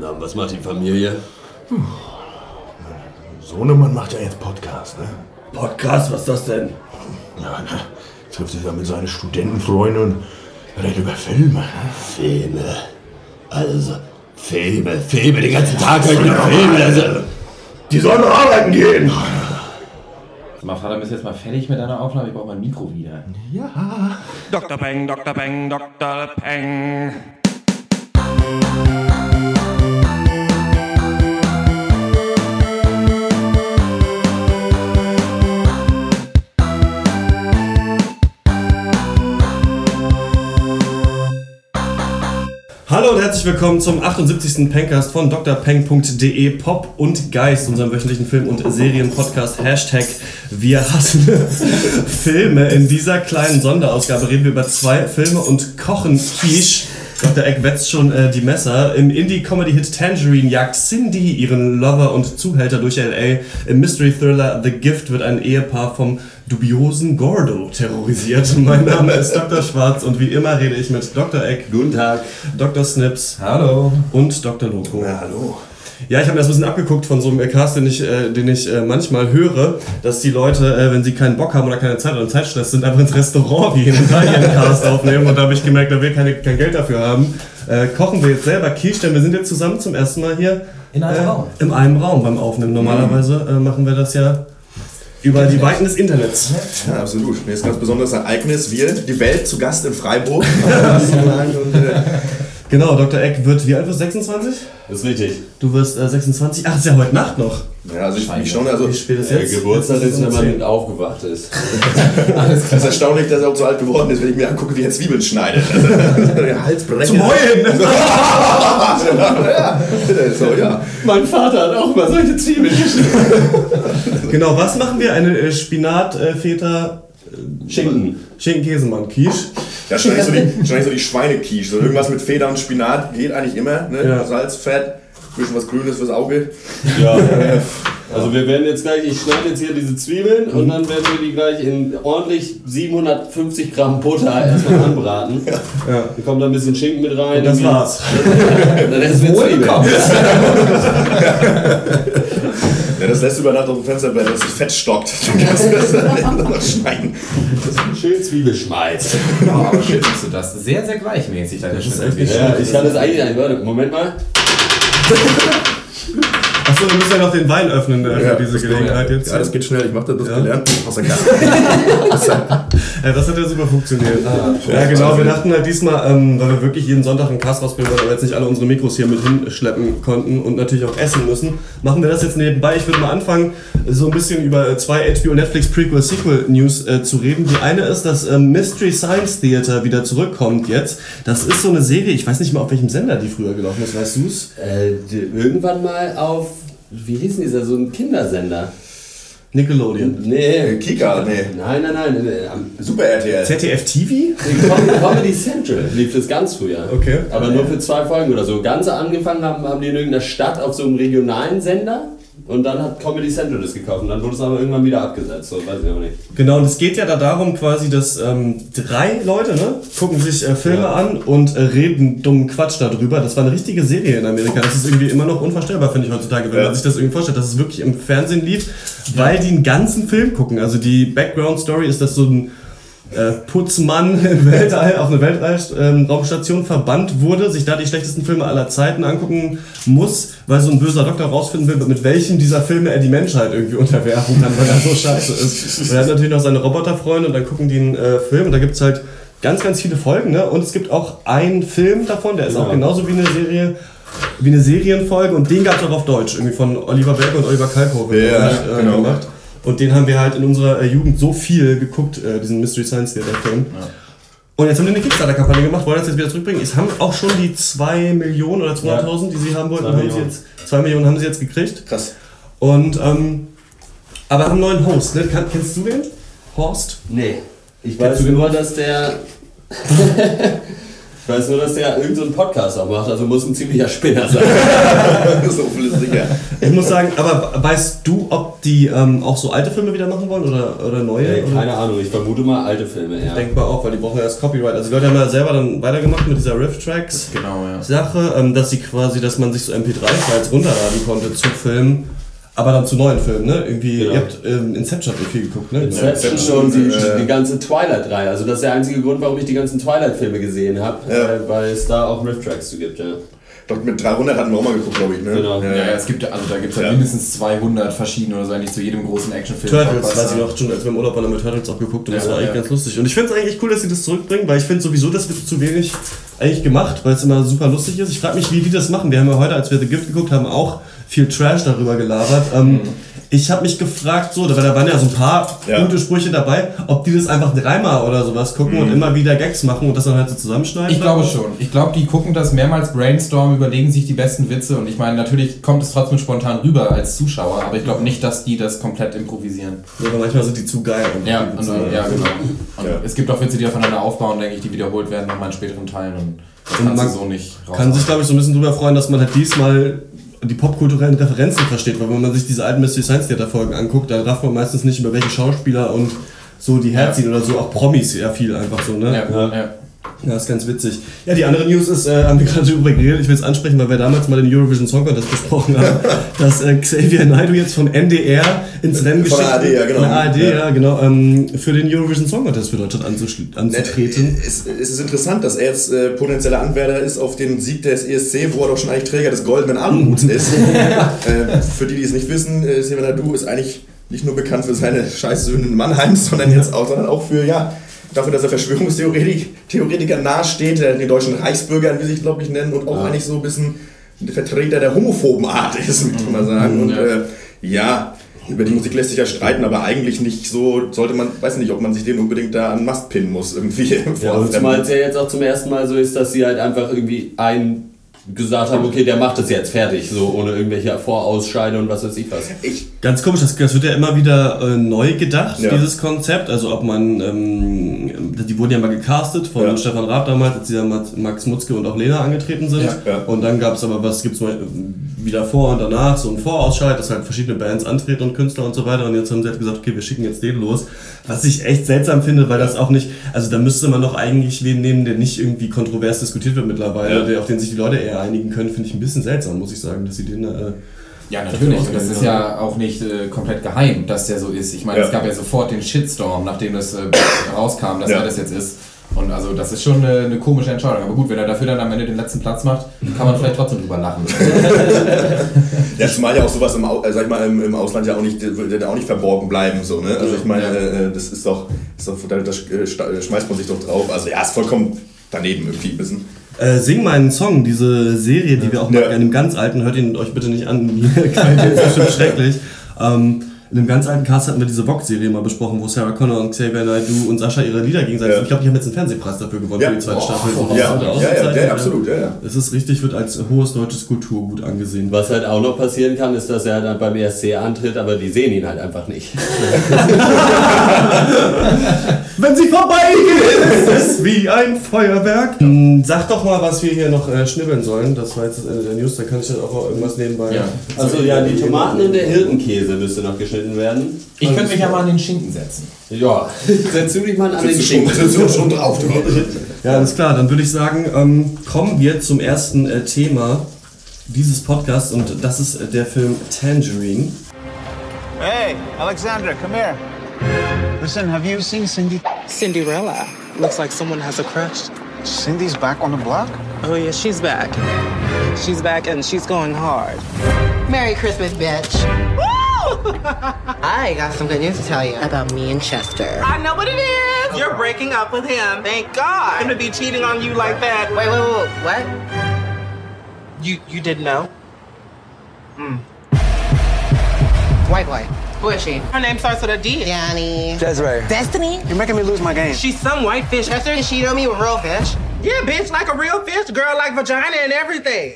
Na, was macht die Familie? Sohnemann macht ja jetzt Podcast, ne? Podcast, was ist das denn? Ja, ne? Trifft sich ja mit seinen Studentenfreunden und redet über Filme. Ne? Filme. Also, Filme, Filme, den ganzen Tag höre ich nur Filme. Also, Die sollen doch arbeiten gehen! Mal Vater, bist jetzt mal fertig mit deiner Aufnahme? Ich brauche mein Mikro wieder. Ja. Dr. Peng, Dr. Peng, Dr. Peng. Hallo und herzlich willkommen zum 78. Pencast von drpeng.de Pop und Geist, unserem wöchentlichen Film- und Serienpodcast. Hashtag Wir hassen Filme. In dieser kleinen Sonderausgabe reden wir über zwei Filme und kochen Quiche. Dr. Eck wetzt schon äh, die Messer. Im Indie-Comedy-Hit Tangerine jagt Cindy ihren Lover und Zuhälter durch L.A. Im Mystery-Thriller The Gift wird ein Ehepaar vom dubiosen Gordo terrorisiert. Mein Name ist Dr. Schwarz und wie immer rede ich mit Dr. Eck, guten Tag. Dr. Snips Hallo. und Dr. Loco. Ja, hallo. Ja, ich habe mir das ein bisschen abgeguckt von so einem Cast, den ich, äh, den ich äh, manchmal höre, dass die Leute, äh, wenn sie keinen Bock haben oder keine Zeit oder Zeitstress sind, einfach ins Restaurant gehen und da ihren Cast aufnehmen. Und da habe ich gemerkt, da will keine, kein Geld dafür haben. Äh, kochen wir jetzt selber Quiche, denn wir sind jetzt zusammen zum ersten Mal hier. In einem äh, Raum. In einem Raum beim Aufnehmen. Normalerweise äh, machen wir das ja über die Weiten des Internets. Ja, absolut. Mir ist ganz besonderes Ereignis. Wir, die Welt zu Gast in Freiburg. und, äh, Genau, Dr. Eck wird, wie alt wirst du? 26? Das ist richtig. Du wirst äh, 26. Ach, ist ja heute Nacht noch. ja, also ich, ich schon, also Wie spät ist Der jetzt? Geburtstag ist, wenn man aufgewacht ist. es ist erstaunlich, dass er auch so alt geworden ist, wenn ich mir angucke, wie er Zwiebeln schneidet. Der Halsbrecher. Zum Heulen! ja, so, ja. mein Vater hat auch mal solche Zwiebeln geschnitten. Genau, was machen wir? Eine äh, Spinat, äh, Feta, Schinken. Schinken-Käsemann, Quiche. Ja, wahrscheinlich so die, wahrscheinlich so die Schweinequiche. So irgendwas mit Feder und Spinat geht eigentlich immer. Ne? Ja. Salz, Fett, bisschen was Grünes fürs Auge. Ja. Also wir werden jetzt gleich, ich schneide jetzt hier diese Zwiebeln und dann werden wir die gleich in ordentlich 750 Gramm Butter erstmal anbraten. Ja. Dann kommt da ein bisschen Schinken mit rein. Und das war's. Dann essen wir Zwiebeln. Ja, das lässt du über Nacht auf dem Fenster, dass das Fett stockt. Dann kannst du das dann noch schneiden. Schön Zwiebelschmalz. Oh, aber shit, machst du das sehr, sehr gleichmäßig. Das ist echt nicht Ja, ich kann das eigentlich nicht. Warte, Moment mal. Achso, wir müssen ja noch den Wein öffnen äh, für diese Gelegenheit jetzt. Ja, das geht schnell. Ich mach das, das Ja. gelernt aus der. Ja, das hat ja super funktioniert. ja, genau. Wir dachten halt diesmal, ähm, weil wir wirklich jeden Sonntag einen Cast rausbringen wollen, aber jetzt nicht alle unsere Mikros hier mit hinschleppen konnten und natürlich auch essen müssen, machen wir das jetzt nebenbei. Ich würde mal anfangen, so ein bisschen über äh, zwei HBO Netflix Prequel Sequel News äh, zu reden. Die eine ist, dass ähm, Mystery Science Theater wieder zurückkommt jetzt. Das ist so eine Serie, ich weiß nicht mal auf welchem Sender die früher gelaufen ist, weißt du's? Äh, irgendwann mal auf, wie hieß denn dieser, so ein Kindersender? Nickelodeon. Nee. Kika, nee. Nein, nein, nein. Super RTL. ZDF TV? Com- Comedy Central lief das ganz früher. Okay. Aber nur für zwei Folgen oder so. Ganz angefangen haben, haben die in irgendeiner Stadt auf so einem regionalen Sender. Und dann hat Comedy Central das gekauft. Und dann wurde es aber irgendwann wieder abgesetzt. So, weiß ich auch nicht. Genau, und es geht ja da darum quasi, dass ähm, drei Leute ne, gucken sich äh, Filme Ja. an und äh, reden dummen Quatsch darüber. Das war eine richtige Serie in Amerika. Das ist irgendwie immer noch unvorstellbar, finde ich heutzutage, wenn Ja. man sich das irgendwie vorstellt, dass es wirklich im Fernsehen lief, weil die einen ganzen Film gucken. Also die Background-Story ist, dass so ein äh, Putzmann im Weltall auf eine Weltraumstation verbannt wurde, sich da die schlechtesten Filme aller Zeiten angucken muss, weil so ein böser Doktor rausfinden will, mit welchem dieser Filme er die Menschheit irgendwie unterwerfen kann, weil er so scheiße ist. Und er hat natürlich noch seine Roboterfreunde und dann gucken die einen äh, Film und da gibt es halt ganz, ganz viele Folgen, ne? Und es gibt auch einen Film davon, der ist auch Ja. genauso wie eine Serie. Wie eine Serienfolge und den gab es auch auf Deutsch, irgendwie von Oliver Berger und Oliver Kalkofe Ja, äh, genau. gemacht. Und den haben wir halt in unserer äh, Jugend so viel geguckt, äh, diesen Mystery Science Theater Film. Und jetzt haben die eine Kickstarter-Kampagne gemacht, wollen das jetzt wieder zurückbringen. Es haben auch schon die 2 Millionen oder 200.000, die sie haben wollten, haben sie jetzt, 2 Millionen haben sie jetzt gekriegt. Krass. Und, ähm, aber haben einen neuen Host, ne? Kennst du den? Horst? Nee. Ich weiß nur, dass der. Ich weiß nur, dass der irgendeinen so einen Podcast auch macht, also muss ein ziemlicher Spinner sein. so viel ist sicher. Ich muss sagen, aber weißt du, ob die ähm, auch so alte Filme wieder machen wollen oder, oder neue? Ey, oder? keine Ahnung, ich vermute mal alte Filme, ja. Denkbar auch, weil die brauchen ja das Copyright. Also die Leute haben ja selber dann weitergemacht mit dieser Riff-Tracks. Genau, ja. Sache, ähm, dass sie quasi, dass man sich so MP3-Files runterladen konnte zu Filmen, aber dann zu neuen Filmen, ne? Irgendwie, Genau. ihr habt ähm, Inception habt ihr viel geguckt, ne? Inception Inception, und die, äh, die ganze Twilight-Reihe. Also das ist der einzige Grund, warum ich die ganzen Twilight-Filme gesehen habe, Ja. äh, weil es da auch Riff-Tracks zu gibt, ja. Doch mit 300 hatten wir auch mal geguckt, glaube ich. Ne? Genau. Ja, ja, es gibt ja, also da gibt es ja, Ja. mindestens 200 verschiedene oder so eigentlich zu jedem großen Actionfilm. Turtles, weiß ich noch, schon als wir im Urlaub waren, haben wir Turtles auch geguckt und das Ja, war eigentlich ganz lustig. Und ich finde es eigentlich cool, dass sie das zurückbringen, weil ich finde sowieso, das wird zu wenig eigentlich gemacht, weil es immer super lustig ist. Ich frage mich, wie die das machen. Wir haben ja heute, als wir The Gift geguckt haben, auch viel Trash darüber gelabert. Ähm, Ich habe mich gefragt, so, weil da waren ja so ein paar Ja. gute Sprüche dabei, ob die das einfach dreimal oder sowas gucken und immer wieder Gags machen und das dann halt so zusammenschneiden. Ich glaube schon. Ich glaube, die gucken das mehrmals brainstormen, überlegen sich die besten Witze und ich meine, natürlich kommt es trotzdem spontan rüber als Zuschauer, aber ich glaube nicht, dass die das komplett improvisieren. Ja, aber manchmal sind die zu geil. und Ja, und, Witze- ja genau. Und Ja. es gibt auch Witze, die aufeinander aufbauen, denke ich, die wiederholt werden nochmal in späteren Teilen und das Und man so nicht raus. Kann sich, glaube ich, so ein bisschen drüber freuen, dass man halt diesmal die popkulturellen Referenzen versteht, weil wenn man sich diese alten Mystery Science Theater Folgen anguckt, dann rafft man meistens nicht über welche Schauspieler und so die herziehen oder so, auch Promis ja viel einfach so, ne? ja, ja. Ja, ist ganz witzig. Ja, die andere News ist, äh, haben wir gerade drüber geredet, ich will es ansprechen, weil wir damals mal den Eurovision Song Contest besprochen haben, dass äh, Xavier Naidoo jetzt vom NDR ins Rennen Von geschickt der ARD, ja, genau. Von der ARD, Ja. ja, genau, ähm, für den Eurovision Song Contest für Deutschland anzutreten. Es, es ist interessant, dass er jetzt äh, potenzieller Anwärter ist auf den Sieg des ESC, wo er doch schon eigentlich Träger des goldenen Aluhuts ist. äh, für die, die es nicht wissen, äh, Seven Nadu ist eigentlich nicht nur bekannt für seine Scheißsöhne in Mannheim, sondern jetzt auch, sondern auch für, ja, dafür, dass er Verschwörungstheoretiker Theoretiker nahesteht, der den deutschen Reichsbürgern, wie sie sich, glaube ich, nennen, und auch eigentlich so ein bisschen der Vertreter der homophoben Art ist, würde ich mal sagen. Und Ja. äh, ja, über die Musik lässt sich ja streiten, aber eigentlich nicht so, sollte man, weiß nicht, ob man sich den unbedingt da an Mast pinnen muss, irgendwie. Ja, zumal es ja jetzt auch zum ersten Mal so ist, dass sie halt einfach irgendwie ein gesagt haben, okay, der macht es jetzt fertig, so ohne irgendwelche Vorausscheide und was weiß ich was. Ich, Ganz komisch, das, das wird ja immer wieder äh, neu gedacht, Ja. dieses Konzept. Also ob man, ähm, die wurden ja mal gecastet von Ja. Stefan Raab damals, als die dann Max- Max Mutzke und auch Lena angetreten sind. Ja. Und dann gab es aber, was gibt's mal äh, wieder vor und danach, so ein Vorausscheid, dass halt verschiedene Bands antreten und Künstler und so weiter. Und jetzt haben sie halt gesagt, okay, wir schicken jetzt den los. Was ich echt seltsam finde, weil das auch nicht, also da müsste man doch eigentlich wen nehmen, der nicht irgendwie kontrovers diskutiert wird mittlerweile, der, auf den sich die Leute eher einigen können, finde ich ein bisschen seltsam, muss ich sagen, dass sie den äh, Ja, natürlich. Und das ist ja auch nicht äh, komplett geheim, dass der so ist. Ich meine, Ja. es gab ja sofort den Shitstorm, nachdem das äh, rauskam, dass Ja. er das jetzt ist. Und also das ist schon eine, eine komische Entscheidung. Aber gut, wenn er dafür dann am Ende den letzten Platz macht, kann man vielleicht trotzdem drüber lachen. ja, zumal ja auch sowas im, Au- äh, sag ich mal, im, im Ausland ja auch nicht, wird ja auch nicht verborgen bleiben, so, ne? Also ich meine, Ja. äh, das ist doch, ist doch da, äh, schmeißt man sich doch drauf. Also ja, ist vollkommen daneben irgendwie ein bisschen. Äh, Sing meinen Song, diese Serie, die wir auch mal Ja. in einem ganz alten, hört ihn euch bitte nicht an, die Qualität ist bestimmt schrecklich. Ähm, in einem ganz alten Cast hatten wir diese Vox-Serie mal besprochen, wo Sarah Connor und Xavier Naidoo und Sascha ihre Lieder gegenseitig. Ja. Ich glaube, die haben jetzt einen Fernsehpreis dafür gewonnen Ja. für die zweite Boah, Staffel. voll. Und Ja, ja, ja, ja, absolut, ja, ja. Es ist richtig, wird als hohes deutsches Kulturgut angesehen. Was halt auch noch passieren kann, ist, dass er dann beim ESC antritt, aber die sehen ihn halt einfach nicht. Wenn sie vorbeigehen, ist es wie ein Feuerwerk. Hm, Sag doch mal, was wir hier noch äh, schnibbeln sollen. Das war jetzt das Ende der News, da kann ich dann auch irgendwas nebenbei. Ja. Also ja, die Tomaten und der Hirtenkäse müsste noch geschnitten werden. Ich könnte mich ja mal an den Schinken setzen. Ja, setz du dich mal an den Schinken. sitzt du schon drauf, du. Ja, alles klar. Dann würde ich sagen, ähm, kommen wir zum ersten äh, Thema dieses Podcasts und das ist äh, der Film Tangerine. Hey, Alexandra, come here. Listen, have you seen Cindy? Cinderella. Looks like someone has a crush. Cindy's back on the block? Oh, yeah, she's back. She's back and she's going hard. Merry Christmas, bitch. I got some good news to tell you about me and Chester. I know what it is. You're breaking up with him. Thank God. Him to be cheating on you like that. Wait, wait, wait, wait, what? You you didn't know? Hmm. White boy. Who is she? Her name starts with a D. Danny. Desiree, Destiny? you're making me lose my game. She's some white fish. Chester and she know me with real fish. Yeah, bitch, like a real fish. Girl, like vagina and everything.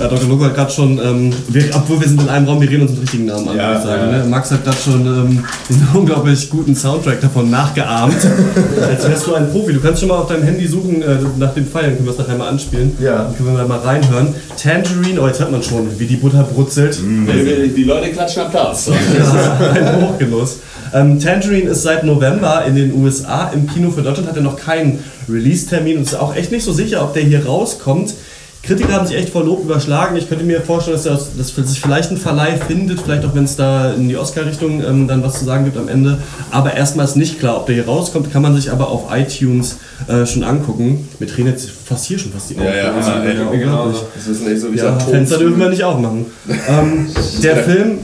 Ja, Dr. Loco hat gerade schon, ähm, wir, obwohl wir sind in einem Raum, wir reden uns mit richtigen Namen an, Ja, würde ich sagen. ja. Ne? Max hat gerade schon ähm, einen unglaublich guten Soundtrack davon nachgeahmt. Als wärst du ein Profi. Du kannst schon mal auf deinem Handy suchen, äh, nach dem Pfeilen, können wir es nachher mal anspielen. Ja. Dann können wir mal reinhören. Tangerine, oh, jetzt hört man schon, wie die Butter brutzelt. Die, die Leute klatschen Applaus. So. ein Hochgenuss. Ähm, Tangerine ist seit November in den USA im Kino. Für Deutschland hat er noch keinen Release-Termin und ist auch echt nicht so sicher, ob der hier rauskommt. Kritiker haben sich echt vor Lob überschlagen. Ich könnte mir vorstellen, dass, das, dass sich vielleicht ein Verleih findet, vielleicht auch wenn es da in die Oscar-Richtung ähm, dann was zu sagen gibt am Ende. Aber erstmal ist nicht klar, ob der hier rauskommt, kann man sich aber auf iTunes äh, schon angucken. Wir drehen jetzt fast hier schon fast die Augen. Ja, ja, Das ist ja, ja, unglaublich. Das ist nicht so wie Ja, Fenster dürfen wir nicht aufmachen. ähm, der Film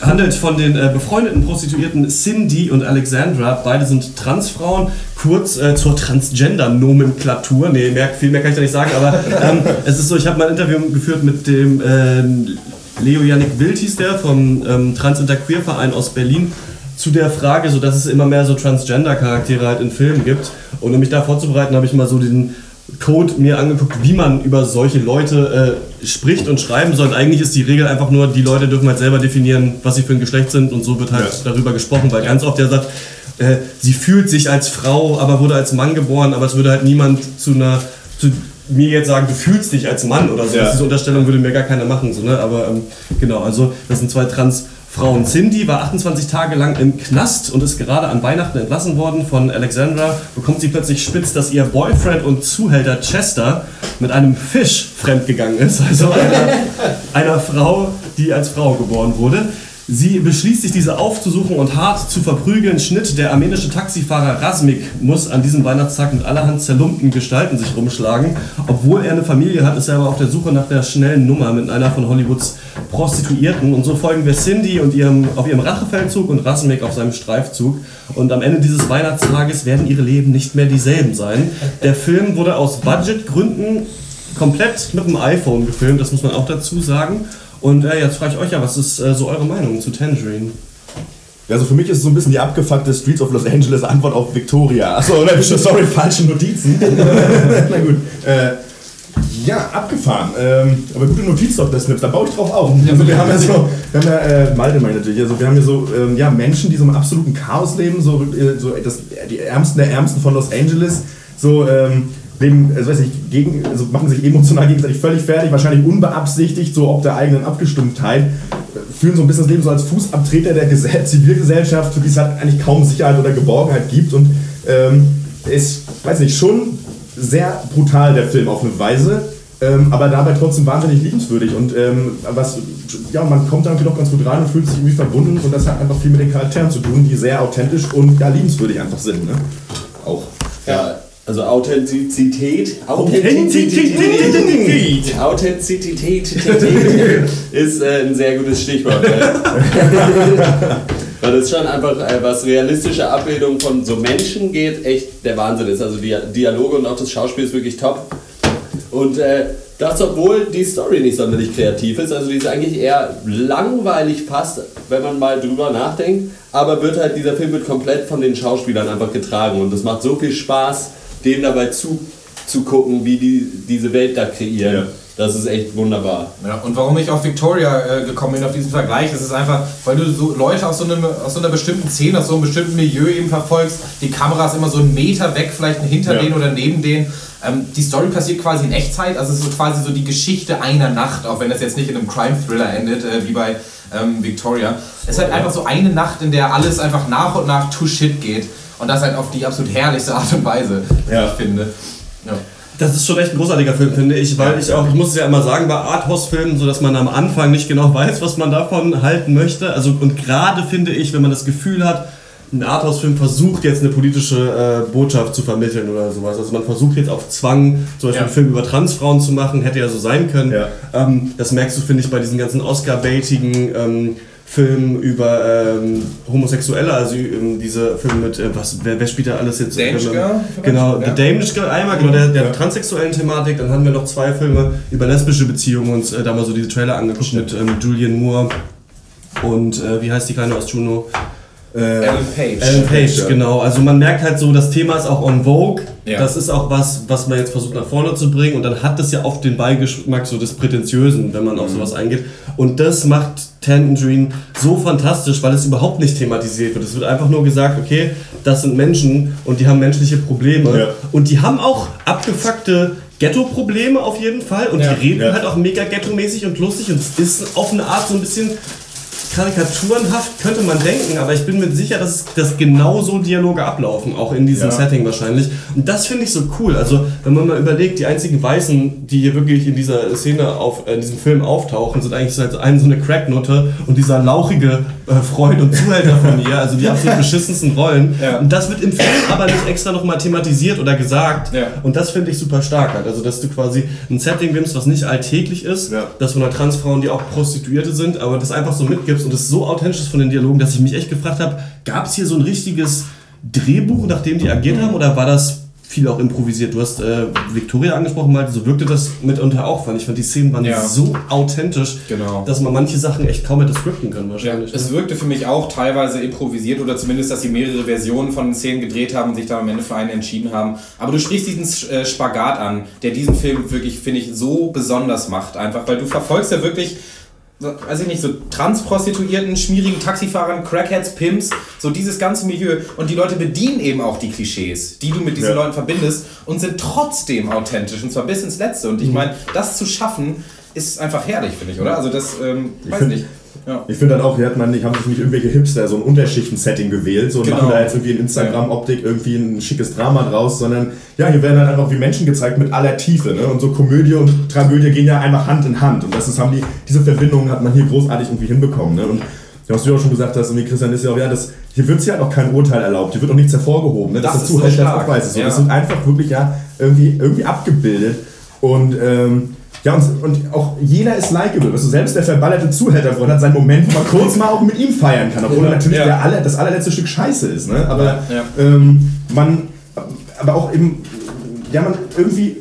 handelt von den äh, befreundeten Prostituierten Cindy und Alexandra. Beide sind Transfrauen. Kurz äh, zur Transgender-Nomenklatur. Nee, mehr, viel mehr kann ich da nicht sagen, aber ähm, es ist so, ich habe mal ein Interview geführt mit dem ähm, Leo Yannick Wild hieß der vom ähm, Trans Inter Queer Verein aus Berlin zu der Frage, so dass es immer mehr so Transgender-Charaktere halt in Filmen gibt. Und um mich da vorzubereiten, habe ich mal so den Code mir angeguckt, wie man über solche Leute äh, spricht und schreiben soll. Und eigentlich ist die Regel einfach nur, die Leute dürfen halt selber definieren, was sie für ein Geschlecht sind und so wird halt Ja. darüber gesprochen, weil ganz oft der sagt, äh, sie fühlt sich als Frau, aber wurde als Mann geboren, aber es würde halt niemand zu einer zu mir jetzt sagen, du fühlst dich als Mann oder so. Ja. Diese Unterstellung würde mir gar keiner machen. So, ne? Aber ähm, genau, also das sind zwei Transfrauen. Cindy war 28 Tage lang im Knast und ist gerade an Weihnachten entlassen worden. Von Alexandra bekommt sie plötzlich spitz, dass ihr Boyfriend und Zuhälter Chester mit einem Fisch fremdgegangen ist. Also einer, einer Frau, die als Frau geboren wurde. Sie beschließt sich, diese aufzusuchen und hart zu verprügeln. Schnitt, der armenische Taxifahrer Rasmik muss an diesem Weihnachtstag mit allerhand zerlumpten Gestalten sich rumschlagen. Obwohl er eine Familie hat, ist er aber auf der Suche nach der schnellen Nummer mit einer von Hollywoods Prostituierten. Und so folgen wir Cindy und ihrem, auf ihrem Rachefeldzug und Rasmik auf seinem Streifzug. Und am Ende dieses Weihnachtstages werden ihre Leben nicht mehr dieselben sein. Der Film wurde aus Budgetgründen komplett mit dem iPhone gefilmt, das muss man auch dazu sagen. Und äh, jetzt frage ich euch ja, was ist äh, so eure Meinung zu Tangerine? Also für mich ist es so ein bisschen die abgefuckte Streets of Los Angeles Antwort auf Victoria. Achso, sorry, falsche Notizen. Na gut. Äh, ja, abgefahren. Ähm, aber gute Notiz doch, das Snips. Da baue ich drauf auf. Also wir haben ja so, wir haben ja, äh, Malte meine natürlich, also wir haben ja so ähm, ja, Menschen, die so im absoluten Chaos leben, so, äh, so das, die Ärmsten der Ärmsten von Los Angeles, so ähm, leben, also weiß ich, gegen, also machen sich emotional gegenseitig völlig fertig, wahrscheinlich unbeabsichtigt, so ob der eigenen Abgestumpftheit, äh, führen so ein bisschen das Leben so als Fußabtreter der Gesell Zivilgesellschaft, für die es halt eigentlich kaum Sicherheit oder Geborgenheit gibt und ähm, ist, weiß nicht, schon sehr brutal der Film auf eine Weise, ähm, aber dabei trotzdem wahnsinnig liebenswürdig und ähm, was, ja, man kommt da irgendwie doch ganz gut rein und fühlt sich irgendwie verbunden und das hat einfach viel mit den Charakteren zu tun, die sehr authentisch und ja, liebenswürdig einfach sind, ne? Auch. Ja, also Authentizität. Authentizität. Authentizität ist äh, ein sehr gutes Stichwort. Weil das schon einfach, äh, was realistische Abbildung von so Menschen geht, echt der Wahnsinn ist. Also die Dialoge und auch das Schauspiel ist wirklich top. Und äh, das, obwohl die Story nicht sonderlich kreativ ist, also die ist eigentlich eher langweilig fast, wenn man mal drüber nachdenkt, aber wird halt, dieser Film wird komplett von den Schauspielern einfach getragen und es macht so viel Spaß, denen dabei zuzugucken, wie die diese Welt da kreieren. Ja. Das ist echt wunderbar. Ja, und warum ich auf Victoria äh, gekommen bin, auf diesen Vergleich, das ist einfach, weil du so Leute aus so, einem, aus so einer bestimmten Szene, aus so einem bestimmten Milieu eben verfolgst. Die Kamera ist immer so einen Meter weg, vielleicht hinter Ja. denen oder neben denen. Ähm, die Story passiert quasi in Echtzeit, also es ist so quasi so die Geschichte einer Nacht, auch wenn das jetzt nicht in einem Crime-Thriller endet, äh, wie bei ähm, Victoria. Es ist halt einfach so eine Nacht, in der alles einfach nach und nach to shit geht. Und das halt auf die absolut herrlichste Art und Weise, Ja. ich finde. Ja. Das ist schon echt ein großartiger Film, finde ich, weil ich auch, ich muss es ja immer sagen, bei Arthouse-Filmen, so dass man am Anfang nicht genau weiß, was man davon halten möchte. Also, und gerade finde ich, wenn man das Gefühl hat, ein Arthouse-Film versucht jetzt eine politische äh, Botschaft zu vermitteln oder sowas. Also man versucht jetzt auf Zwang, zum Beispiel Ja. einen Film über Transfrauen zu machen, hätte ja so sein können. Ja. Ähm, das merkst du, finde ich, bei diesen ganzen Oscar-baitigen ähm, Filmen über ähm, Homosexuelle, also ähm, diese Filme mit, äh, was, wer, wer spielt da alles jetzt? Danish Ähm, Girl? Genau, Ja. The Danish Girl einmal, genau, der, der Ja. transsexuellen Thematik. Dann haben wir noch zwei Filme über lesbische Beziehungen uns äh, da mal so diese Trailer angeguckt mit ähm, Julian Moore und äh, wie heißt die kleine aus Juno? Äh, Alan Page. Alan Page, ja. genau. Also man merkt halt so, das Thema ist auch on Vogue. Ja. Das ist auch was, was man jetzt versucht nach vorne zu bringen. Und dann hat das ja oft den Beigeschmack so des Prätentiösen, wenn man auf sowas eingeht. Und das macht Tangerine so fantastisch, weil es überhaupt nicht thematisiert wird. Es wird einfach nur gesagt, okay, das sind Menschen und die haben menschliche Probleme. Ja. Und die haben auch abgefuckte Ghetto-Probleme auf jeden Fall. Und Ja. die reden halt auch mega ghetto-mäßig und lustig. Und es ist auf eine Art so ein bisschen karikaturenhaft könnte man denken, aber ich bin mir sicher, dass, dass genau so Dialoge ablaufen, auch in diesem Ja. Setting wahrscheinlich. Und das finde ich so cool. Also, wenn man mal überlegt, die einzigen Weißen, die hier wirklich in dieser Szene, auf, äh, in diesem Film auftauchen, sind eigentlich so halt so eine Cracknutte und dieser lauchige äh, Freund und Zuhälter von ihr, also die absolut beschissensten Rollen. Ja. Und das wird im Film aber nicht extra nochmal thematisiert oder gesagt. Ja. Und das finde ich super stark halt. Also, dass du quasi ein Setting nimmst, was nicht alltäglich ist, Ja. dass von einer Transfrauen, die auch Prostituierte sind, aber das einfach so mitgibst und es so authentisch ist von den Dialogen, dass ich mich echt gefragt habe, gab es hier so ein richtiges Drehbuch, nach dem die agiert haben, oder war das viel auch improvisiert? Du hast äh, Victoria angesprochen, mal, so wirkte das mitunter auch, weil ich fand, die Szenen waren Ja. so authentisch, Genau. dass man manche Sachen echt kaum hätte scripten können Ja, wahrscheinlich. es ne? wirkte für mich auch teilweise improvisiert oder zumindest, dass sie mehrere Versionen von den Szenen gedreht haben und sich dann am Ende für eine entschieden haben. Aber du sprichst diesen äh, Spagat an, der diesen Film wirklich, finde ich, so besonders macht. Einfach, weil du verfolgst ja wirklich, weiß ich nicht, so Transprostituierten, schmierigen Taxifahrern, Crackheads, Pimps, so dieses ganze Milieu. Und die Leute bedienen eben auch die Klischees, die du mit diesen Ja. Leuten verbindest und sind trotzdem authentisch und zwar bis ins Letzte. Und ich Mhm. meine, das zu schaffen, ist einfach herrlich, finde ich, oder? Also das, ähm, weiß find- nicht. Ja. Ich finde dann auch, hier hat man nicht, haben sich nicht irgendwelche Hipster so ein Unterschichten-Setting gewählt, so und Genau. machen da jetzt irgendwie in Instagram-Optik irgendwie ein schickes Drama draus, sondern ja, hier werden halt einfach wie Menschen gezeigt mit aller Tiefe. Ne? Und so Komödie und Tragödie gehen ja einfach Hand in Hand. Und das ist, haben die, diese Verbindungen hat man hier großartig irgendwie hinbekommen. Ne? Und ja, was du ja auch schon gesagt hast, irgendwie Christian, ist ja auch, ja, das, hier wird ja auch kein Urteil erlaubt, hier wird auch nichts hervorgehoben. Ne? Das das ist dazu halt auch weiß. So. Ja. Das sind einfach wirklich ja irgendwie, irgendwie abgebildet. Und ähm, ja, und, und auch jeder ist likeable. Also selbst der verballerte Zuhälterfreund hat seinen Moment, wo man kurz mal auch mit ihm feiern kann. Obwohl Ja. natürlich Ja. der aller, das allerletzte Stück Scheiße ist. Ne? Aber Ja. ähm, man, aber auch eben, ja, man irgendwie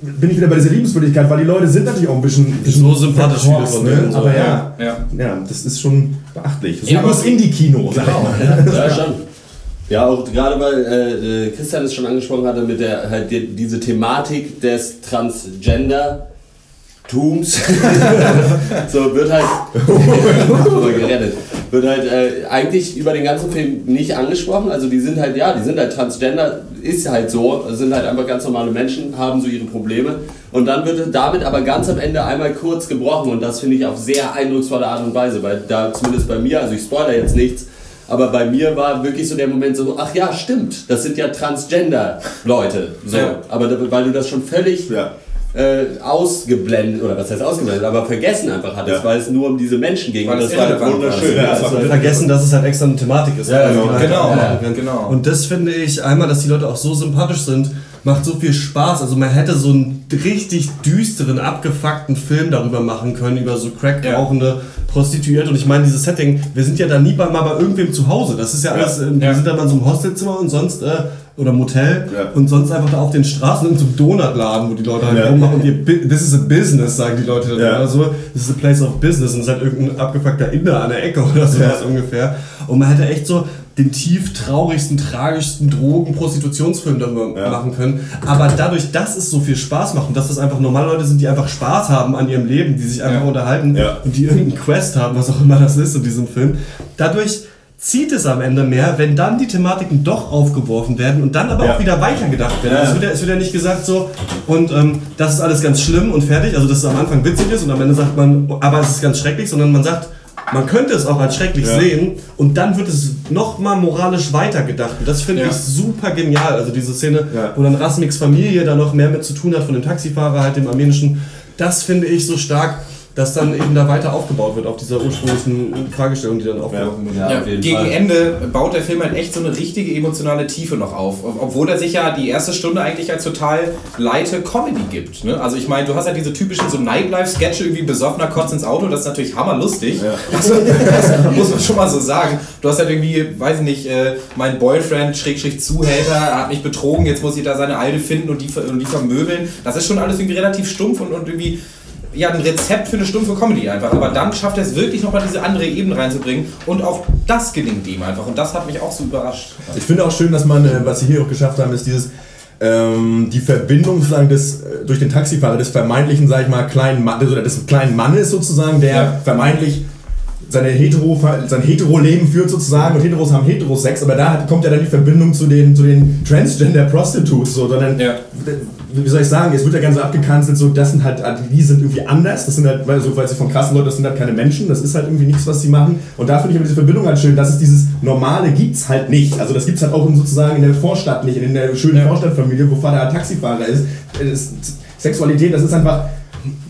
bin ich wieder bei dieser Liebenswürdigkeit, weil die Leute sind natürlich auch ein bisschen, bisschen So sympathisch von ne? so, Aber ja. ja, Ja. das ist schon beachtlich. So Ja, das Indie-Kino, sag ich mal. Ja, schon. Ja, auch gerade weil äh, äh, Christian es schon angesprochen hatte mit der halt die, diese Thematik des Transgender. Tums. so wird halt gerettet. Wird halt äh, eigentlich über den ganzen Film nicht angesprochen. Also die sind halt, ja, die sind halt Transgender, ist halt so, sind halt einfach ganz normale Menschen, haben so ihre Probleme. Und dann wird damit aber ganz am Ende einmal kurz gebrochen und das finde ich auf sehr eindrucksvolle Art und Weise, weil da zumindest bei mir, also ich spoilere jetzt nichts, aber bei mir war wirklich so der Moment so, ach ja, stimmt, das sind ja Transgender-Leute. So. Ja. Aber weil du das schon völlig Ja. Äh, ausgeblendet, oder was heißt ausgeblendet, aber vergessen einfach hattest, Ja. weil es nur um diese Menschen ging. Weil und das war halt wunderschön. Ja, Ja, das das war war vergessen, dass es halt extra eine Thematik ist. Ja, Also, genau. Genau, kann. genau. Und das finde ich einmal, dass die Leute auch so sympathisch sind, macht so viel Spaß. Also man hätte so einen richtig düsteren, abgefuckten Film darüber machen können, über so Crack Ja. rauchende Prostituierte. Und ich meine, dieses Setting, wir sind ja da nie mal bei irgendwem zu Hause. Das ist ja alles, äh, wir Ja. sind da mal in so einem Hostelzimmer und sonst, äh, oder Motel Ja. und sonst einfach da auf den Straßen in so einem Donutladen, wo die Leute halt Ja. rummachen und ihr, this is a business, sagen die Leute dann Ja. immer so. This is a place of business und es ist halt irgendein abgefuckter Inder an der Ecke oder sowas Ja. ungefähr. Und man hätte echt so den tief traurigsten, tragischsten Drogen-Prostitutionsfilm darüber Ja. machen können. Aber dadurch, dass es so viel Spaß macht und dass das einfach normale Leute sind, die einfach Spaß haben an ihrem Leben, die sich einfach unterhalten und die irgendeinen Quest haben, was auch immer das ist in diesem Film, dadurch zieht es am Ende mehr, wenn dann die Thematiken doch aufgeworfen werden und dann aber Ja. auch wieder weitergedacht werden. Ja. Also es, wird ja, es wird ja nicht gesagt so, und ähm, das ist alles ganz schlimm und fertig, also dass es am Anfang witzig ist und am Ende sagt man, aber es ist ganz schrecklich, sondern man sagt, man könnte es auch als schrecklich Ja. sehen und dann wird es nochmal moralisch weitergedacht. Und das finde Ja. ich super genial. Also diese Szene, Ja. wo dann Rasmiks Familie da noch mehr mit zu tun hat von dem Taxifahrer, halt dem armenischen, das finde ich so stark, dass dann eben da weiter aufgebaut wird auf dieser ursprünglichen Fragestellung, die dann aufgeworfen wird. Ja, Ja, gegen Fall. Ende baut der Film halt echt so eine richtige emotionale Tiefe noch auf. Ob- Obwohl er sich ja die erste Stunde eigentlich als total leite Comedy gibt. Ne? Also ich meine, du hast ja diese typischen so Nightlife-Sketche, irgendwie besoffener Kotz ins Auto, das ist natürlich hammerlustig. Also, das muss man schon mal so sagen. Du hast halt irgendwie, weiß ich nicht, äh, mein Boyfriend, Schrägstrich Zuhälter, hat mich betrogen, jetzt muss ich da seine Alte finden und die, und die vermöbeln. Das ist schon alles irgendwie relativ stumpf und, und irgendwie ja, ein Rezept für eine stumpfe Comedy einfach. Aber dann schafft er es wirklich nochmal diese andere Ebene reinzubringen und auch das gelingt ihm einfach. Und das hat mich auch so überrascht. Ich finde auch schön, dass man, äh, was sie hier auch geschafft haben, ist dieses ähm, die Verbindung sozusagen des, äh, durch den Taxifahrer des vermeintlichen, sag ich mal, kleinen Mannes oder des kleinen Mannes sozusagen, der Ja. vermeintlich seine Hetero, sein Hetero-Leben führt sozusagen und Heteros haben Heterosex, aber da hat- kommt ja dann die Verbindung zu den, zu den Transgender-Prostitutes, so, sondern, Ja. wie soll ich sagen, es wird ja ganz so abgekanzelt, so, das sind halt, die sind irgendwie anders, das sind halt, weil, so, weil sie von krassen Leuten, das sind halt keine Menschen, das ist halt irgendwie nichts, was sie machen und da finde ich aber diese Verbindung halt schön, dass es dieses Normale gibt's halt nicht, also das gibt's halt auch in, sozusagen in der Vorstadt nicht, in der schönen Ja. Vorstadtfamilie, wo Vater Taxifahrer ist, Es- Sexualität, das ist einfach,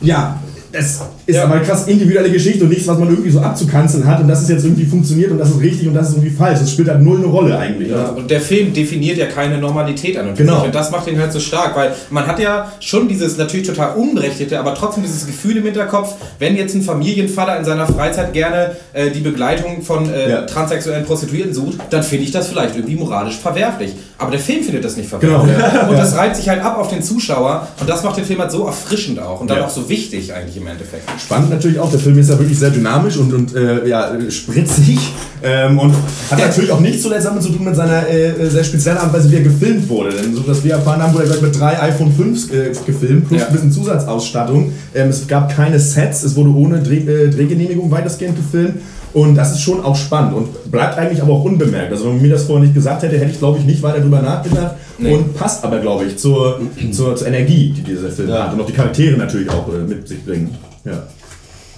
ja, das ist Ja. aber eine krass individuelle Geschichte und nichts, was man irgendwie so abzukanzeln hat und das ist jetzt irgendwie funktioniert und das ist richtig und das ist irgendwie falsch. Das spielt halt null eine Rolle eigentlich. Ja, und der Film definiert ja keine Normalität an und Genau. Und das macht ihn halt so stark, weil man hat ja schon dieses natürlich total unberechtigte, aber trotzdem dieses Gefühl im Hinterkopf, wenn jetzt ein Familienvater in seiner Freizeit gerne äh, die Begleitung von äh, Ja. transsexuellen Prostituierten sucht, dann finde ich das vielleicht irgendwie moralisch verwerflich. Aber der Film findet das nicht verwerflich. Genau. Und das reibt sich halt ab auf den Zuschauer und das macht den Film halt so erfrischend auch und dann auch so wichtig eigentlich im Endeffekt. Spannend natürlich auch, der Film ist ja wirklich sehr dynamisch und, und äh, ja, äh, spritzig ähm, und hat natürlich auch nichts zuletzt damit zu tun mit seiner äh, sehr speziellen Art und Weise, wie er gefilmt wurde. Denn so, dass wir erfahren haben, wurde er mit drei iPhone 5 äh, gefilmt, plus Ja. ein bisschen Zusatzausstattung. Ähm, es gab keine Sets, es wurde ohne Dreh, äh, Drehgenehmigung weitestgehend gefilmt. Und das ist schon auch spannend und bleibt eigentlich aber auch unbemerkt. Also wenn man mir das vorher nicht gesagt hätte, hätte ich glaube ich nicht weiter drüber nachgedacht. Nee. Und passt aber glaube ich zur, zur, zur Energie, die dieser Film Ja. hat. Und auch die Charaktere natürlich auch äh, mit sich bringen. Ja.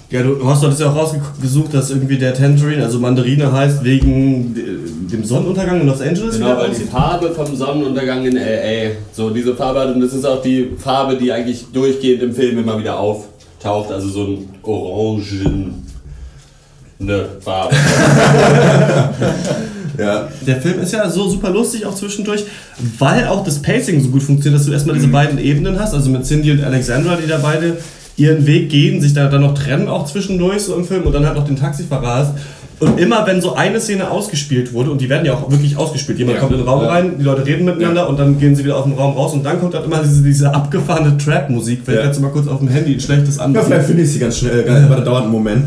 Ja, du hast doch das ja auch rausgesucht, dass irgendwie der Tangerine, also Mandarine heißt wegen de- dem Sonnenuntergang in Los Angeles. Genau, weil die. Farbe vom Sonnenuntergang in L.A. so diese Farbe hat und das ist auch die Farbe, die eigentlich durchgehend im Film immer wieder auftaucht, also so ein Orangen. Ne Farbe. Ja. Der Film ist ja so super lustig auch zwischendurch, weil auch das Pacing so gut funktioniert, dass du erstmal Mhm. diese beiden Ebenen hast, also mit Cindy und Alexandra, die da beide ihren Weg gehen, sich da dann noch trennen auch zwischendurch so im Film und dann halt noch den Taxifahrer hast. Und immer wenn so eine Szene ausgespielt wurde, und die werden ja auch wirklich ausgespielt, jemand Ja. kommt in den Raum Ja. rein, die Leute reden miteinander und dann gehen sie wieder aus dem Raum raus und dann kommt halt immer diese, diese abgefahrene Trap-Musik. Vielleicht Ja. kannst du mal kurz auf dem Handy ein schlechtes Ja, an. vielleicht finde ich sie ganz schnell, äh, aber das dauert einen Moment.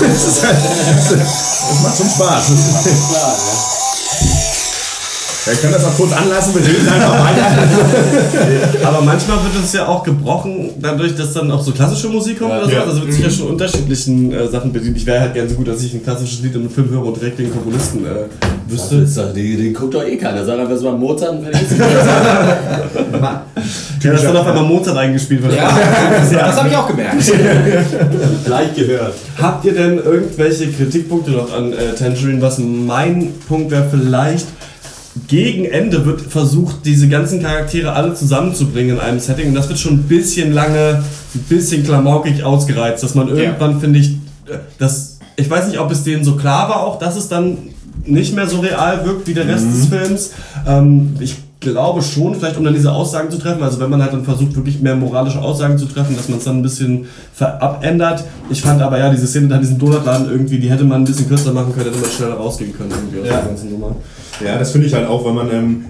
Das, ist halt, das macht schon Spaß. Klar, Ja, ich kann das auch kurz anlassen, wir reden einfach weiter. Aber manchmal wird es ja auch gebrochen, dadurch, dass dann auch so klassische Musik kommt Ja. oder so. Ja. Also wird sich ja schon unterschiedlichen äh, Sachen bedient. Ich wäre halt gerne so gut, dass ich ein klassisches Lied in einem Film höre und direkt den Komponisten äh, Das wüsste. ist doch, den, den guckt doch eh keiner. Sag einfach, es war Mozart und fertig ist Ja, dass dann auf einmal Mozart eingespielt wird. Ja, das habe ich auch gemerkt. Gleich gehört. Habt ihr denn irgendwelche Kritikpunkte noch an äh, Tangerine? Was mein Punkt wäre vielleicht, gegen Ende wird versucht, diese ganzen Charaktere alle zusammenzubringen in einem Setting. Und das wird schon ein bisschen lange, ein bisschen klamaukig ausgereizt, dass man irgendwann, finde ich, das, ich weiß nicht, ob es denen so klar war auch, dass es dann nicht mehr so real wirkt wie der Rest des Films. Ähm, ich glaube schon, vielleicht um dann diese Aussagen zu treffen, also wenn man halt dann versucht, wirklich mehr moralische Aussagen zu treffen, dass man es dann ein bisschen ver- abändert. Ich fand aber ja, diese Szene da in diesem Donutladen irgendwie, die hätte man ein bisschen kürzer machen können, hätte man schneller rausgehen können irgendwie aus Ja. der ganzen Nummer. Ja, das finde ich halt auch, weil man. Ähm,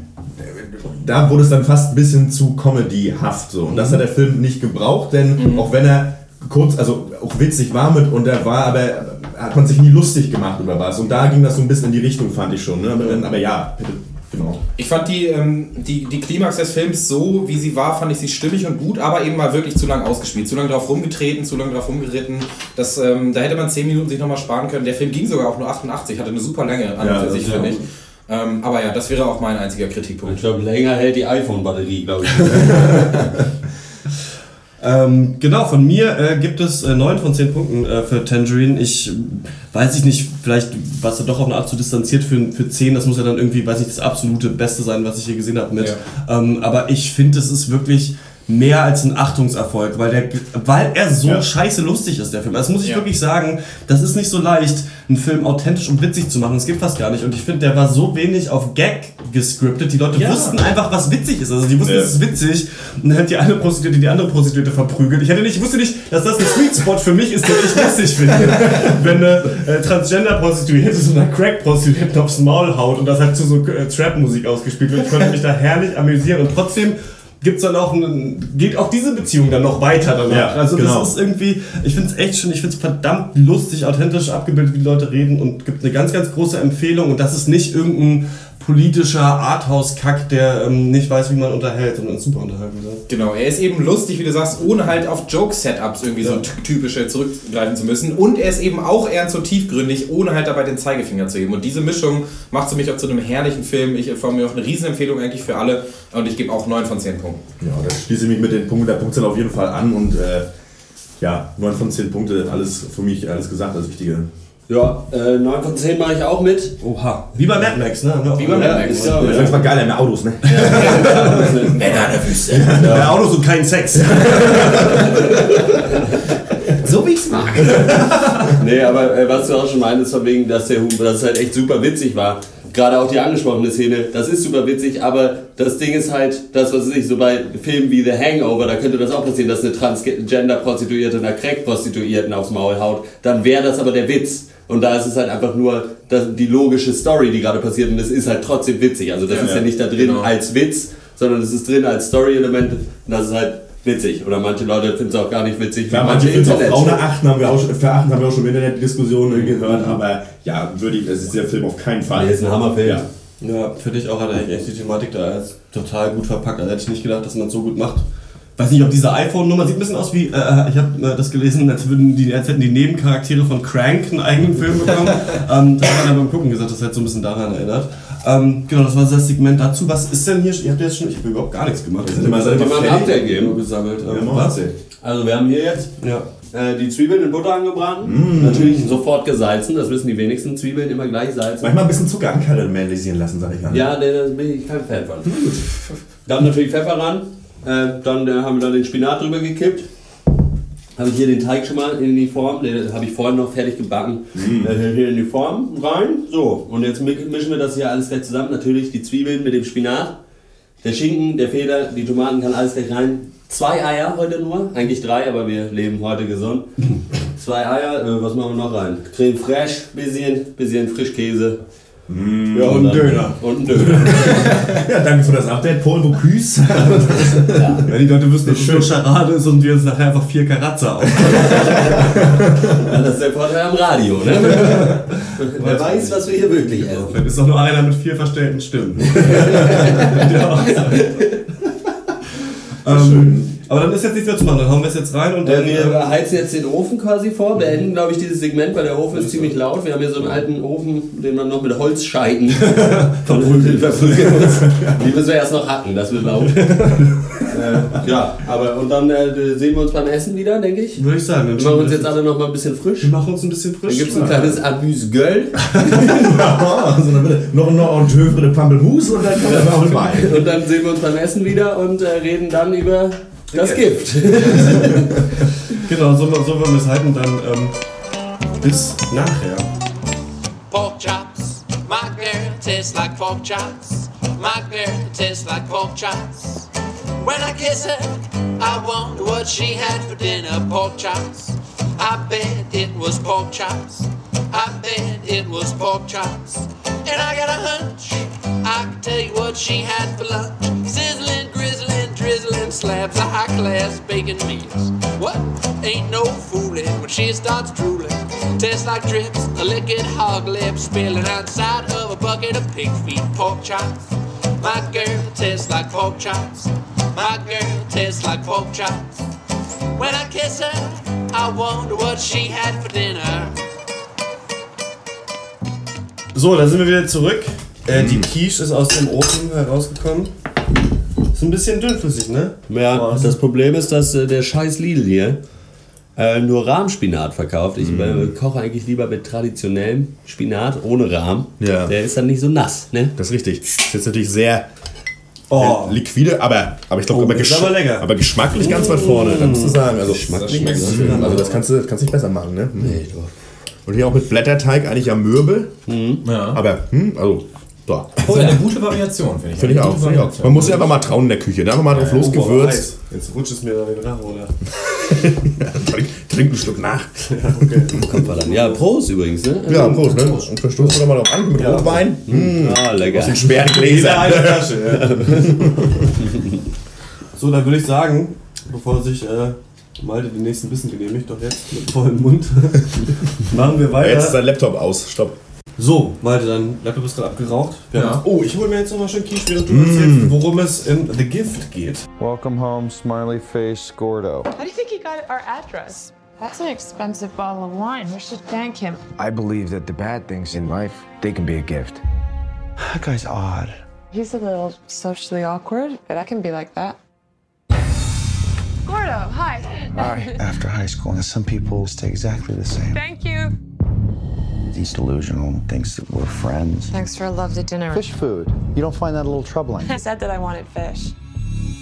da wurde es dann fast ein bisschen zu comedyhaft so. Und das hat der Film nicht gebraucht, denn auch wenn er kurz, also auch witzig war mit und er war, aber hat man sich nie lustig gemacht über was. Und da ging das so ein bisschen in die Richtung, fand ich schon. Ne? Aber, dann- aber ja, bitte, genau. Ich fand die, ähm, die, die Klimax des Films so, wie sie war, fand ich sie stimmig und gut, aber eben mal wirklich zu lang ausgespielt. Zu lange drauf rumgetreten, zu lange drauf rumgeritten. Das, ähm, da hätte man 10 Minuten sich nochmal sparen können. Der Film ging sogar auch nur 88, hatte eine super Länge an Ja, sich, ist finde ja ich. Ähm, aber ja, das wäre auch mein einziger Kritikpunkt. Ich glaube, länger hält die iPhone-Batterie, glaube ich. Ähm, genau, von mir äh, gibt es äh, 9 von 10 Punkten äh, für Tangerine. Ich weiß ich nicht, vielleicht war es ja doch auf eine Art zu distanziert für, für 10. Das muss ja dann irgendwie, weiß nicht, das absolute Beste sein, was ich hier gesehen habe mit. Ähm, aber ich finde, es ist wirklich mehr als ein Achtungserfolg, weil, der, weil er so Ja. scheiße lustig ist, der Film. Das muss ich Ja. wirklich sagen, das ist nicht so leicht, einen Film authentisch und witzig zu machen. Das geht fast gar nicht. Und ich finde, der war so wenig auf Gag gescriptet. Die Leute Ja. wussten einfach, was witzig ist. Also die wussten, es ist witzig. Und dann hat die eine Prostituierte die andere Prostituierte verprügelt. Ich, hätte nicht, ich wusste nicht, dass das ein Sweet Spot für mich ist, den ich lustig finde. Wenn eine äh, Transgender-Prostituierte so einer Crack-Prostituierten aufs Maul haut und das halt zu so äh, Trap-Musik ausgespielt wird. Ich konnte mich da herrlich amüsieren. Und trotzdem gibt's dann auch einen, geht auch diese Beziehung dann noch weiter danach. Ja, also genau. das ist irgendwie, ich finde es echt schön, ich finde es verdammt lustig, authentisch abgebildet, wie die Leute reden und gibt eine ganz, ganz große Empfehlung und das ist nicht irgendein politischer Arthouse-Kack, der ähm, nicht weiß, wie man unterhält, sondern super unterhalten soll. Genau, er ist eben lustig, wie du sagst, ohne halt auf Joke-Setups irgendwie so ty- typische zurückgreifen zu müssen. Und er ist eben auch ernst so tiefgründig, ohne halt dabei den Zeigefinger zu heben. Und diese Mischung macht für mich auch zu einem herrlichen Film. Ich von mir auch eine Riesenempfehlung eigentlich für alle. Und ich gebe auch 9 von 10 Punkten. Ja, da schließe ich mich mit den Punkten der Punktzahl auf jeden Fall an und äh, ja, 9 von 10 Punkte, alles für mich, alles gesagt, alles Wichtige. Ja, äh, 9 von 10 mache ich auch mit. Oha. Wie bei Mad Max, ne? Wie bei Mad Max. ist ja, Das ist mal geil, mehr Autos, ne? Männer der Wüste. Ja. Autos und kein Sex. So wie ich's mag. Nee, aber äh, was du auch schon meintest, von wegen, dass der Humor, dass es halt echt super witzig war. Gerade auch die angesprochene Szene, das ist super witzig, aber das Ding ist halt, das, was weiß ich, so bei Filmen wie The Hangover, da könnte das auch passieren, dass eine Transgender-Prostituierte einer Crack-Prostituierten aufs Maul haut. Dann wäre das aber der Witz. Und da ist es halt einfach nur das, die logische Story, die gerade passiert und es ist halt trotzdem witzig. Also das Ja, ist ja ja, nicht da drin genau. als Witz, sondern es ist drin als Story-Element und das ist halt witzig. Oder manche Leute finden es auch gar nicht witzig. Ja, manche finden es auch Internet- Frauen achten, haben wir auch schon, verachten, haben wir auch schon im Internet Diskussionen gehört, aber ja, würde ich, es ist der Film auf keinen Fall. Nee, ist ein Hammerfilm. Ja. Ja, finde ich auch, hat er eigentlich echt die Thematik da als total gut verpackt. Also hätte ich nicht gedacht, dass man es so gut macht. Weiß nicht, ob diese iPhone-Nummer sieht ein bisschen aus wie, äh, ich habe äh, das gelesen, als, würden die, als hätten die Nebencharaktere von Crank einen eigenen Film bekommen. ähm, das hat man dann beim Gucken gesagt, das hat so ein bisschen daran erinnert. Ähm, genau, das war das Segment dazu. Was ist denn hier? Ihr habt jetzt schon, ich habe überhaupt gar nichts gemacht. Wir sind immer man ein Update geben? gesammelt. Ja, Ähm, mal was? Also wir haben hier jetzt Ja. äh, die Zwiebeln in Butter angebraten. Natürlich sofort gesalzen, das wissen die wenigsten Zwiebeln immer gleich salzen. Manchmal ein bisschen Zucker ankaramellisieren lassen, sag ich mal. Ja, nee, da bin ich kein Fan von. Dann natürlich Pfeffer ran. Äh, dann äh, haben wir da den Spinat drüber gekippt. Habe ich hier den Teig schon mal in die Form, den habe ich vorhin noch fertig gebacken. Äh, hier in die Form rein. So, und jetzt mi- mischen wir das hier alles gleich zusammen. Natürlich die Zwiebeln mit dem Spinat, der Schinken, der Feder, die Tomaten kann alles gleich rein. Zwei Eier heute nur, eigentlich drei, aber wir leben heute gesund. Zwei Eier, äh, was machen wir noch rein? Creme fraiche, bisschen, bisschen Frischkäse. Ja, und ein Döner. Und ein Döner. Ja, danke für das Update, Paul Bocuse. Ja, die Leute wüssten, dass es nur Charade ist und wir uns nachher einfach vier Karatze auf. Ja, das ist der Vorteil am Radio, ne? Wer weiß, was wir hier wirklich essen. Dann ist doch nur einer mit vier verstellten Stimmen. ja. ähm, aber dann ist jetzt nichts mehr zu machen, dann hauen wir es jetzt rein und dann. Äh, ähm, wir heizen jetzt den Ofen quasi vor, beenden, glaube ich, dieses Segment, weil der Ofen ist ziemlich laut. Wir haben hier so einen alten Ofen, den man noch mit verprügeln muss. Die müssen wir erst noch hacken, das wird laut. äh, ja, aber und dann äh, sehen wir uns beim Essen wieder, denke ich. Würde ich sagen. Dann Wir machen uns jetzt alle noch mal ein bisschen frisch. wir machen uns ein bisschen Dann frisch. gibt es ein kleines Amüs-Göll also dann bitte noch ein Entoeuvre de Pampelmus und dann kommt er auch vorbei. und dann sehen wir uns beim Essen wieder und äh, reden dann über das Gift. Genau, so, so wollen wir es halten. Dann ähm, bis nachher. pork chops. My girl tastes like pork chops. My girl tastes like pork chops. When I kiss her, I wonder what she had for dinner. Pork chops. I bet it was pork chops. I bet it was pork chops. And I got a hunch. I can tell you what she had for lunch. Sizzling, grizzling, drizzling slabs of high class bacon meats. What? Ain't no fooling when she starts drooling. Tastes like drips, a liquid hog lip spilling outside of a bucket of pig feet. Pork chops. My girl tastes like pork chops. My girl tastes like pork chops. When I kiss her, I wonder what she had for dinner. So, da sind wir wieder zurück. Äh, Die mhm. Quiche ist aus dem Ofen herausgekommen. Ist ein bisschen dünnflüssig, ne? Ja, Oh, das Problem ist, dass äh, der scheiß Lidl hier äh, nur Rahmspinat verkauft. Ich äh, koche eigentlich lieber mit traditionellem Spinat ohne Rahm. Ja. Der ist dann nicht so nass, ne? Das ist richtig. Das ist jetzt natürlich sehr Oh. Äh, liquide, aber, aber ich glaube, Oh, aber, gesch aber aber geschmacklich ganz weit vorne, da musst du sagen. Also, Geschmacklich das, ganz das, also das kannst du kannst nicht besser machen, ne? Nee, doch. Und hier auch mit Blätterteig eigentlich am Mürbe. Ja. Aber, hm, also, da. Das ist eine gute Variation, finde ich. Finde ich auch, finde ich auch. Man muss ja einfach mal trauen in der Küche. Da einfach mal drauf Oh, losgewürzt. Eis. Jetzt rutscht es mir da den Rachen runter. trink, trink einen Schluck nach. Kommt mal dann. Ja, Prost übrigens, ne? Ja, Prost, ne? Und verstoßen wir doch mal drauf an mit Rotwein. Hm. Ah, lecker. Aus den schweren Gläsern. eine Flasche, ja. so, dann würde ich sagen, bevor sich äh, Malte den nächsten Bissen genehmigt, doch jetzt mit vollem Mund, machen wir weiter. Jetzt ist dein Laptop aus. Stopp. So, Malte, dein Laptop ist gerade abgeraucht. Wir Ja. haben- Oh, ich hole mir jetzt nochmal schön Quiche, während du erzählst, mm. worum es in The Gift geht. Welcome home, smiley face Gordo. How do you think he got our address? That's an expensive bottle of wine. We should thank him. I believe that the bad things in life, they can be a gift. That guy's odd. He's a little socially awkward, but I can be like that. Gordo, hi. Hi. After high school, and some people stay exactly the same. Thank you. He's delusional and thinks that we're friends. Thanks for a lovely dinner. Fish food. You don't find that a little troubling? I said that I wanted fish.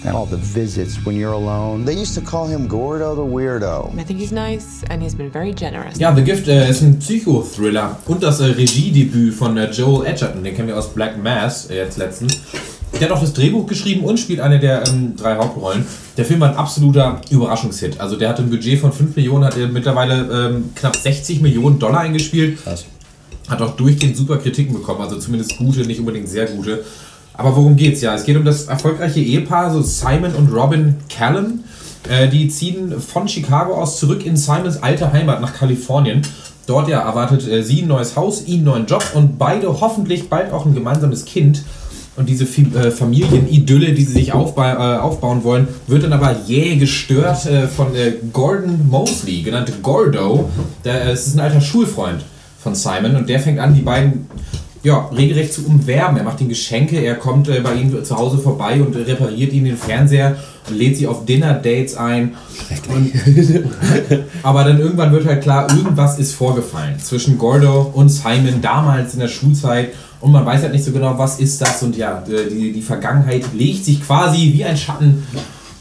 and all the visits when you're alone. They used to call him Gordo the Weirdo. I think he's nice and he's been very generous. Ja, The Gift äh, ist ein Psychothriller und das äh, Regiedebüt von äh, Joel Edgerton, den kennen wir aus Black Mass äh, jetzt letztens. Der hat auch das Drehbuch geschrieben und spielt eine der ähm, drei Hauptrollen. Der Film war ein absoluter Überraschungshit. Also der hatte ein Budget von 5 Millionen, hat er mittlerweile ähm, knapp 60 Millionen Dollar eingespielt. Krass. Hat auch durchgehend super Kritiken bekommen, also zumindest gute, nicht unbedingt sehr gute. Aber worum geht's ja? Es geht um das erfolgreiche Ehepaar, so Simon und Robin Callan. Äh, die ziehen von Chicago aus zurück in Simons alte Heimat nach Kalifornien. Dort ja erwartet äh, sie ein neues Haus, ihn einen neuen Job und beide hoffentlich bald auch ein gemeinsames Kind. Und diese äh, Familienidylle, die sie sich aufba äh, aufbauen wollen, wird dann aber jäh gestört äh, von äh, Gordon Mosley, genannt Gordo. Der, äh, es ist ein alter Schulfreund von Simon und der fängt an, die beiden ja, regelrecht zu umwerben. Er macht ihnen Geschenke, er kommt äh, bei ihnen zu Hause vorbei und repariert ihnen den Fernseher und lädt sie auf Dinner-Dates ein. Und, aber dann irgendwann wird halt klar, irgendwas ist vorgefallen zwischen Gordo und Simon damals in der Schulzeit. Und man weiß halt nicht so genau, was ist das. Und ja, die, die Vergangenheit legt sich quasi wie ein Schatten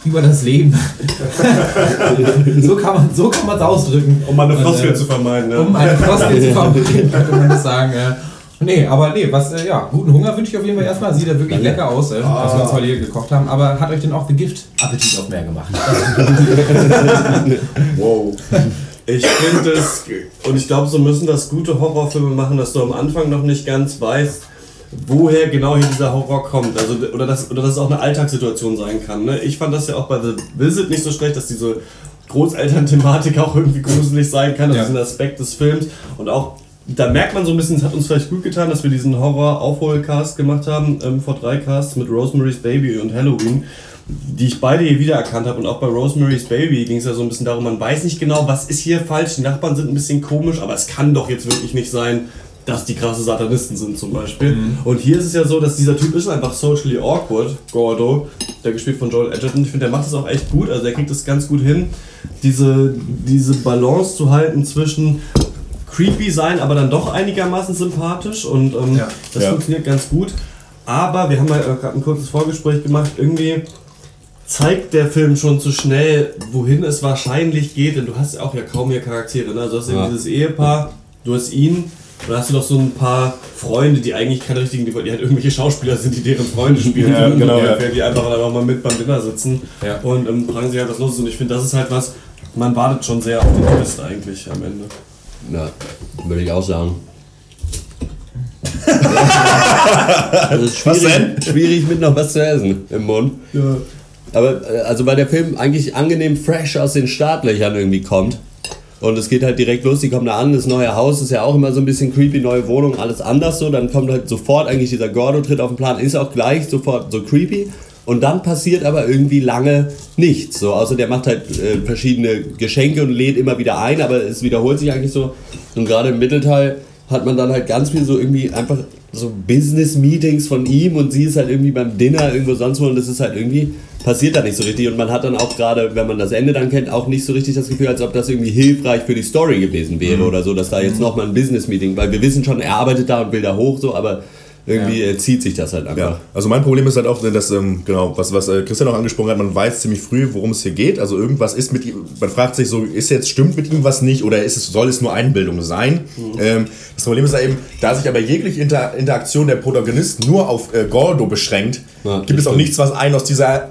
über das Leben. so kann man so kann man es ausdrücken. Um eine Floskel äh, zu vermeiden. Ne? Um eine Floskel zu vermeiden, könnte man das sagen. Äh, nee, aber nee, was, äh, ja, guten Hunger wünsche ich auf jeden Fall erstmal. Sieht ja wirklich lecker aus, äh, was wir uns heute hier gekocht haben. Aber hat euch denn auch The Gift Appetit auf mehr gemacht? Wow. Ich finde es, und ich glaube, so müssen das gute Horrorfilme machen, dass du am Anfang noch nicht ganz weißt, woher genau hier dieser Horror kommt. Also, oder, dass, oder dass es auch eine Alltagssituation sein kann. Ne? Ich fand das ja auch bei The Visit nicht so schlecht, dass diese Großeltern-Thematik auch irgendwie gruselig sein kann. Das Ja. ist ein Aspekt des Films. Und auch, da merkt man so ein bisschen, es hat uns vielleicht gut getan, dass wir diesen Horror-Aufholcast gemacht haben, ähm, vor drei Casts mit Rosemary's Baby und Halloween die ich beide hier wiedererkannt habe. Und auch bei Rosemary's Baby ging es ja so ein bisschen darum, man weiß nicht genau, was ist hier falsch. Die Nachbarn sind ein bisschen komisch, aber es kann doch jetzt wirklich nicht sein, dass die krasse Satanisten sind zum Beispiel. Und hier ist es ja so, dass dieser Typ ist einfach socially awkward, Gordo, der gespielt von Joel Edgerton. Ich finde, der macht das auch echt gut. Also er kriegt das ganz gut hin, diese, diese Balance zu halten zwischen creepy sein, aber dann doch einigermaßen sympathisch und ähm, Ja. das Ja. funktioniert ganz gut. Aber wir haben ja gerade ein kurzes Vorgespräch gemacht. Irgendwie zeigt der Film schon zu schnell, wohin es wahrscheinlich geht, denn du hast ja auch ja kaum mehr Charaktere. Ne? Also du hast eben Ja. dieses Ehepaar, du hast ihn, und dann hast du noch so ein paar Freunde, die eigentlich keine richtigen, die, die halt irgendwelche Schauspieler sind, die deren Freunde spielen. Ja, genau, Die, ja. die einfach dann auch mal mit beim Dinner sitzen Ja. und ähm, fragen sich halt, was los ist. Und ich finde, das ist halt was, man wartet schon sehr auf den Twist eigentlich am Ende. Ja, würde ich auch sagen. Das ist Was schwierig, schwierig mit noch was zu essen im Mund. Aber äh, also weil der Film eigentlich angenehm fresh aus den Startlöchern irgendwie kommt. Und es geht halt direkt los, die kommen da an, das neue Haus ist ja auch immer so ein bisschen creepy, neue Wohnung, alles anders so. Dann kommt halt sofort eigentlich dieser Gordo tritt auf den Plan, ist auch gleich sofort so creepy. Und dann passiert aber irgendwie lange nichts. So, außer der macht halt äh, verschiedene Geschenke und lädt immer wieder ein, aber es wiederholt sich eigentlich so. Und gerade im Mittelteil hat man dann halt ganz viel so irgendwie einfach so Business-Meetings von ihm und sie ist halt irgendwie beim Dinner irgendwo sonst wo und das ist halt irgendwie, passiert da nicht so richtig. Und man hat dann auch gerade, wenn man das Ende dann kennt, auch nicht so richtig das Gefühl, als ob das irgendwie hilfreich für die Story gewesen wäre oder so, dass da jetzt nochmal ein Business-Meeting, weil wir wissen schon, er arbeitet da und will da hoch so, aber Irgendwie äh, zieht sich das halt einfach. Ja, also mein Problem ist halt auch, dass, ähm, genau, was, was äh, Christian auch angesprochen hat, man weiß ziemlich früh, worum es hier geht. Also irgendwas ist mit ihm, man fragt sich so, ist jetzt, stimmt mit ihm was nicht oder ist es, soll es nur Einbildung sein? Mhm. Ähm, das Problem ist ja eben, da sich aber jegliche Inter Interaktion der Protagonisten nur auf äh, Gordo beschränkt, gibt es auch nichts, was einen aus dieser äh,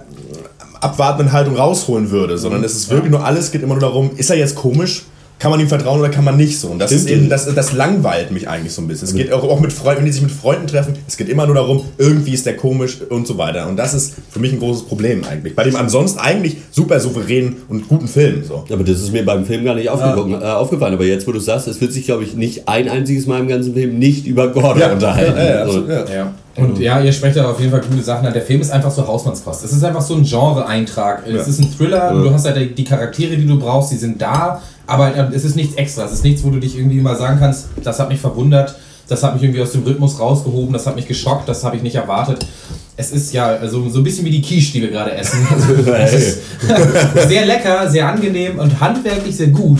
abwartenden Haltung rausholen würde, sondern es ist wirklich nur alles, geht immer nur darum, ist er jetzt komisch? Kann man ihm vertrauen oder kann man nicht so? Und das ist eben, das, das langweilt mich eigentlich so ein bisschen. Es geht auch, auch mit Freunden, wenn die sich mit Freunden treffen, es geht immer nur darum, irgendwie ist der komisch und so weiter. Und das ist für mich ein großes Problem eigentlich. Bei dem ansonsten eigentlich super souveränen und guten Film. So. Aber das ist mir beim Film gar nicht aufgeguckt, äh, aufgefallen. Aber jetzt, wo du sagst, es wird sich, glaube ich, nicht ein einziges Mal im ganzen Film nicht über Gordon Ja, unterhalten. ja, ja, absolut, ja. Und ja, ihr sprecht da auf jeden Fall gute Sachen an. Der Film ist einfach so Hausmannskost. Es ist einfach so ein Genre-Eintrag. Es Ja. ist ein Thriller, Ja. du hast halt die- die Charaktere, die du brauchst, die sind da, aber äh, es ist nichts extra. Es ist nichts, wo du dich irgendwie mal sagen kannst, das hat mich verwundert, das hat mich irgendwie aus dem Rhythmus rausgehoben, das hat mich geschockt, das habe ich nicht erwartet. Es ist ja also so ein bisschen wie die Quiche, die wir gerade essen. Also, es ist sehr lecker, sehr angenehm und handwerklich sehr gut.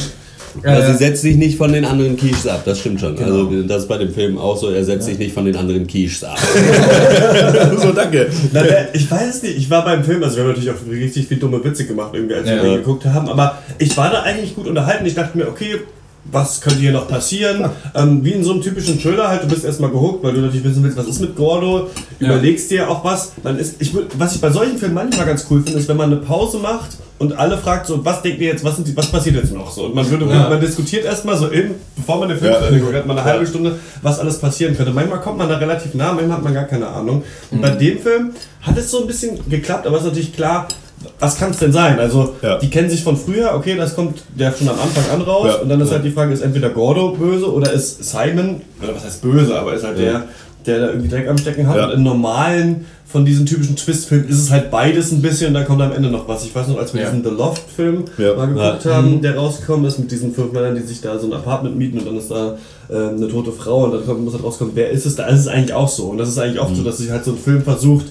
Also Äh, sie setzt sich nicht von den anderen Quiches ab, das stimmt schon. Genau. Also das ist bei dem Film auch so, er setzt sich nicht von den anderen Quiches ab. so, danke. Na, ich weiß es nicht, ich war beim Film, also wir haben natürlich auch richtig viel dumme Witze gemacht, irgendwie, als Ja. wir geguckt haben, aber ich war da eigentlich gut unterhalten. Ich dachte mir, okay, was könnte hier noch passieren? Ähm, wie in so einem typischen Thriller halt, du bist erstmal gehuckt, weil du natürlich wissen willst, was ist mit Gordo, überlegst dir auch was. Dann ist, ich, was ich bei solchen Filmen manchmal ganz cool finde, ist, wenn man eine Pause macht und alle fragt so, was denkt ihr jetzt, was, sind die, was passiert jetzt noch so? Und man, würde, Ja. man diskutiert erstmal so in, bevor man den Film Ja. guckt, hat man eine halbe Stunde, was alles passieren könnte. Manchmal kommt man da relativ nah, manchmal hat man gar keine Ahnung. Und bei dem Film hat es so ein bisschen geklappt, aber es ist natürlich klar, was kann es denn sein? Also, die kennen sich von früher, okay, das kommt der schon am Anfang an raus. Ja. Und dann ist Ja. halt die Frage, ist entweder Gordo böse oder ist Simon, oder was heißt böse, aber ist halt Ja. der, der da irgendwie Dreck am Stecken hat. Ja. Und in normalen, von diesen typischen Twist-Filmen ist es halt beides ein bisschen und dann kommt am Ende noch was. Ich weiß noch, als wir Ja. diesen The Loft-Film Ja. mal geguckt Ja. haben, Mhm. der rausgekommen ist mit diesen fünf Männern, die sich da so ein Apartment mieten und dann ist da ähm, eine tote Frau und dann muss halt rauskommen, wer ist es da? Ist eigentlich auch so. Und das ist eigentlich oft Mhm. so, dass sich halt so ein Film versucht,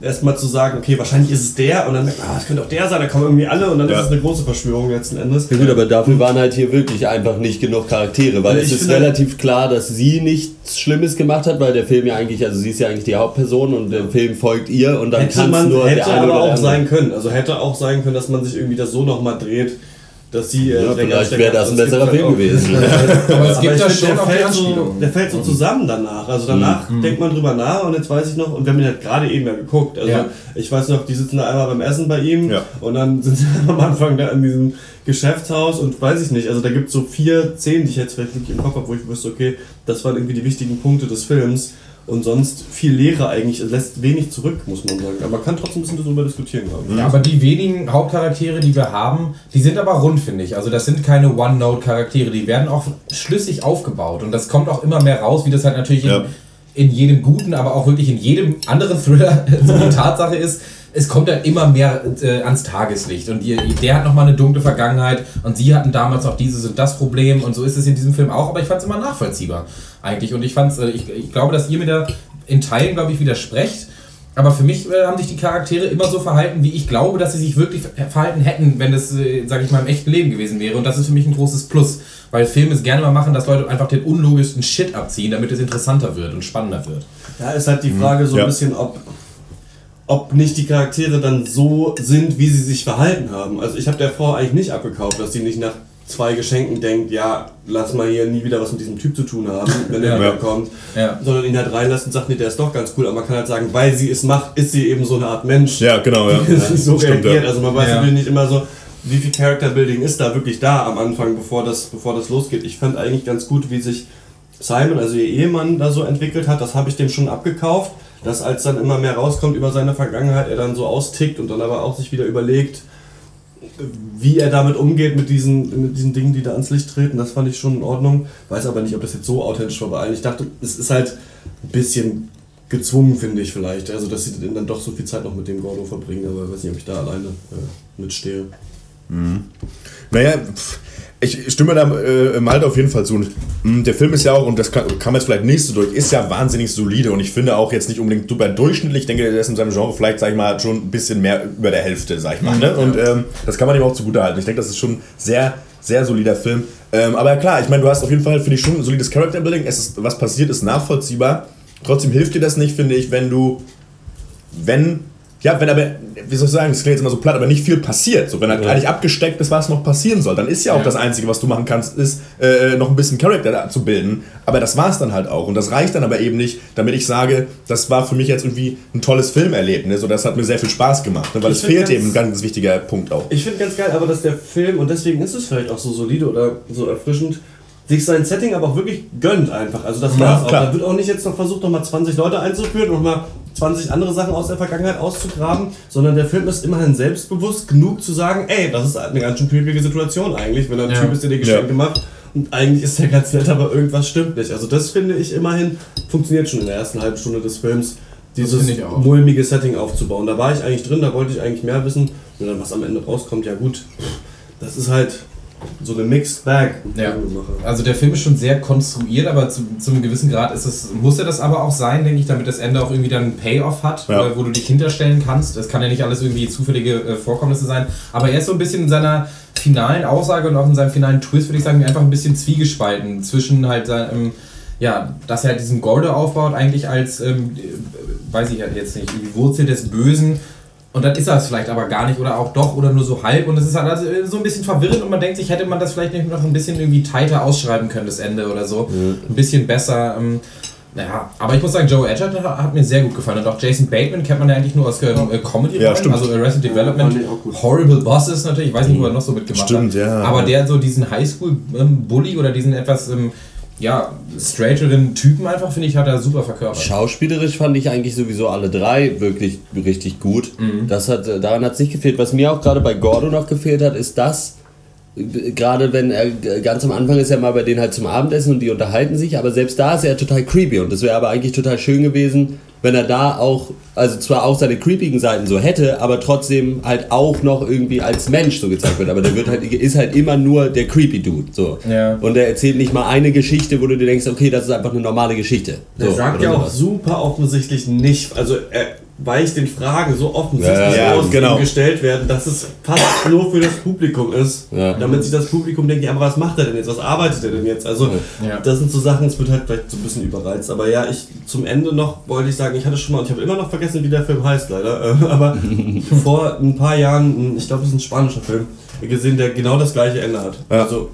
erstmal zu sagen, okay, wahrscheinlich ist es der und dann merkt man, ah, das könnte auch der sein, da kommen irgendwie alle und dann Ja. ist es eine große Verschwörung letzten Endes. Ja gut, aber dafür waren halt hier wirklich einfach nicht genug Charaktere, weil Und es ist relativ klar, dass sie nichts Schlimmes gemacht hat, weil der Film ja eigentlich, also sie ist ja eigentlich die Hauptperson und der Film folgt ihr und dann hätte kann es man nur hätte der eine aber oder auch der andere. sein können. Also hätte auch sein können, dass man sich irgendwie das so nochmal dreht, dass sie. äh, Ja, vielleicht wäre das ein besserer halt Film gewesen. Aber es gibt ich da finde, schon der fällt so, Anspielungen. Der fällt so zusammen danach. Also danach Mhm. denkt man drüber nach und jetzt weiß ich noch, und wir haben ihn halt gerade eben ja geguckt. Also Ja. ich weiß noch, die sitzen da einmal beim Essen bei ihm und dann sind sie am Anfang da in diesem Geschäftshaus und weiß ich nicht. Also da gibt es so vier Szenen, die ich jetzt vielleicht wirklich im Kopf habe, wo ich wusste, okay, das waren irgendwie die wichtigen Punkte des Films. Und sonst viel Leere eigentlich, es lässt wenig zurück, muss man sagen. Aber man kann trotzdem ein bisschen darüber diskutieren, glaube ich. Ja, aber die wenigen Hauptcharaktere, die wir haben, die sind aber rund, finde ich. Also das sind keine One-Note-Charaktere, die werden auch schlüssig aufgebaut. Und das kommt auch immer mehr raus, wie das halt natürlich in, in jedem guten, aber auch wirklich in jedem anderen Thriller so die Tatsache ist. Es kommt dann immer mehr äh, ans Tageslicht und ihr, der hat nochmal eine dunkle Vergangenheit und sie hatten damals auch dieses und das Problem und so ist es in diesem Film auch, aber ich fand es immer nachvollziehbar eigentlich und ich fand's, äh, ich, ich glaube, dass ihr mir da in Teilen, glaube ich, widersprecht, aber für mich äh, haben sich die Charaktere immer so verhalten, wie ich glaube, dass sie sich wirklich ver- verhalten hätten, wenn das, äh, sage ich mal, im echten Leben gewesen wäre. Und das ist für mich ein großes Plus, weil Filme es gerne mal machen, dass Leute einfach den unlogischsten Shit abziehen, damit es interessanter wird und spannender wird. Da ist halt die Frage so Ja. ein bisschen, ob, ob nicht die Charaktere dann so sind, wie sie sich verhalten haben. Also ich habe der Frau eigentlich nicht abgekauft, dass sie nicht nach zwei Geschenken denkt, ja, lass mal hier nie wieder was mit diesem Typ zu tun haben, wenn er Ja. wieder kommt. Ja. Sondern ihn halt reinlässt und sagt, nee, der ist doch ganz cool. Aber man kann halt sagen, weil sie es macht, ist sie eben so eine Art Mensch. Ja, genau, ja. Die so Stimmt, reagiert. ja. Also man weiß natürlich nicht immer so, wie viel Character Building ist da wirklich da am Anfang, bevor das, bevor das losgeht. Ich fand eigentlich ganz gut, wie sich Simon, also ihr Ehemann, da so entwickelt hat. Das habe ich dem schon abgekauft. Dass als dann immer mehr rauskommt über seine Vergangenheit, er dann so austickt und dann aber auch sich wieder überlegt, wie er damit umgeht mit diesen, mit diesen Dingen, die da ans Licht treten. Das fand ich schon in Ordnung. Weiß aber nicht, ob das jetzt so authentisch war bei allen. Ich dachte, es ist halt ein bisschen gezwungen, finde ich vielleicht. Also, dass sie dann doch so viel Zeit noch mit dem Gordo verbringen, aber ich weiß nicht, ob ich da alleine äh, mitstehe. Mhm. Naja, pff, ich stimme da äh, Malte auf jeden Fall zu. Und, mh, der Film ist ja auch, und das kam, kam jetzt vielleicht nicht so durch, ist ja wahnsinnig solide und ich finde auch jetzt nicht unbedingt super durchschnittlich. Ich denke, der ist in seinem Genre vielleicht, sag ich mal, schon ein bisschen mehr über der Hälfte, sag ich mal. Ne? Und ähm, das kann man ihm auch zugute halten. Ich denke, das ist schon ein sehr, sehr solider Film. Ähm, aber klar, ich meine, du hast auf jeden Fall, finde ich, schon ein solides Character Building. Es ist, was passiert, ist nachvollziehbar. Trotzdem hilft dir das nicht, finde ich, wenn du, wenn, ja, wenn aber, wie soll ich sagen, das klingt jetzt immer so platt, aber nicht viel passiert. So, wenn halt eigentlich abgesteckt ist, was noch passieren soll, dann ist ja auch Ja. das Einzige, was du machen kannst, ist, äh, noch ein bisschen Charakter zu bilden. Aber das war es dann halt auch. Und das reicht dann aber eben nicht, damit ich sage, das war für mich jetzt irgendwie ein tolles Filmerlebnis und das hat mir sehr viel Spaß gemacht. Ne? Weil Ich es fehlt ganz- eben ein ganz wichtiger Punkt auch. Ich finde ganz geil, aber dass der Film, und deswegen ist es vielleicht auch so solide oder so erfrischend, sich sein Setting aber auch wirklich gönnt einfach. Also das Ja, war's auch. klar. Da wird auch nicht jetzt noch versucht, nochmal 20 Leute einzuführen und nochmal 20 andere Sachen aus der Vergangenheit auszugraben, sondern der Film ist immerhin selbstbewusst genug zu sagen, ey, das ist eine ganz schön creepige Situation eigentlich, wenn ein Ja. Typ ist, der dir Geschenke Ja. macht und eigentlich ist der ganz nett, aber irgendwas stimmt nicht. Also das finde ich immerhin, funktioniert schon in der ersten halben Stunde des Films, dieses auch. mulmige Setting aufzubauen. Da war ich eigentlich drin, da wollte ich eigentlich mehr wissen. Und dann was am Ende rauskommt, ja gut, das ist halt so eine Mixed Bag. Ja. Also der Film ist schon sehr konstruiert, aber zu, zu einem gewissen Grad ist es, muss er das aber auch sein, denke ich, damit das Ende auch irgendwie dann einen Payoff hat, Ja. wo du dich hinterstellen kannst. Das kann ja nicht alles irgendwie zufällige äh, Vorkommnisse sein. Aber er ist so ein bisschen in seiner finalen Aussage und auch in seinem finalen Twist, würde ich sagen, einfach ein bisschen zwiegespalten zwischen halt seinem, ja, dass er halt diesen Gordo aufbaut, eigentlich als, ähm, äh, weiß ich halt jetzt nicht, irgendwie Wurzel des Bösen. Und dann ist er es vielleicht aber gar nicht oder auch doch oder nur so halb. Und es ist halt also so ein bisschen verwirrend und man denkt sich, hätte man das vielleicht nicht noch ein bisschen irgendwie tighter ausschreiben können, das Ende oder so. Ein bisschen besser. Ähm, ja, aber ich muss sagen, Joe Edgerton hat, hat mir sehr gut gefallen. Und auch Jason Bateman kennt man ja eigentlich nur aus ähm, äh, comedy Ja, stimmt. Also Arrested Development. gut. Horrible Bosses natürlich. Ich weiß nicht, wo er noch so mitgemacht Stimmt, hat. ja. Aber der so diesen Highschool-Bully oder diesen etwas ähm, ja, straighteren Typen einfach, finde ich, hat er super verkörpert. Schauspielerisch fand ich eigentlich sowieso alle drei wirklich richtig gut. Mhm. Das hat, daran hat es nicht gefehlt. Was mir auch gerade bei Gordo noch gefehlt hat, ist das, äh, gerade wenn er äh, ganz am Anfang ist er mal bei denen halt zum Abendessen und die unterhalten sich, aber selbst da ist er total creepy und das wäre aber eigentlich total schön gewesen, wenn er da auch, also zwar auch seine creepigen Seiten so hätte, aber trotzdem halt auch noch irgendwie als Mensch so gezeigt wird. Aber der wird halt, ist halt immer nur der creepy Dude. So. Ja. Und er erzählt nicht mal eine Geschichte, wo du dir denkst, okay, das ist einfach eine normale Geschichte. Der So, sagt oder ja auch sowas. super offensichtlich nicht, also er weicht den Fragen so offensichtlich Ja, ja, genau. gestellt werden, dass es fast nur für das Publikum ist. Ja. Damit sich das Publikum denkt, ja, aber was macht er denn jetzt? Was arbeitet er denn jetzt? Also, Ja. das sind so Sachen, es wird halt vielleicht so ein bisschen überreizt. Aber ja, ich zum Ende noch wollte ich sagen, ich hatte schon mal, und ich habe immer noch vergessen, wie der Film heißt, leider. äh, Aber vor ein paar Jahren, ich glaube, es ist ein spanischer Film, gesehen, der genau das gleiche Ende hat. Ja. Also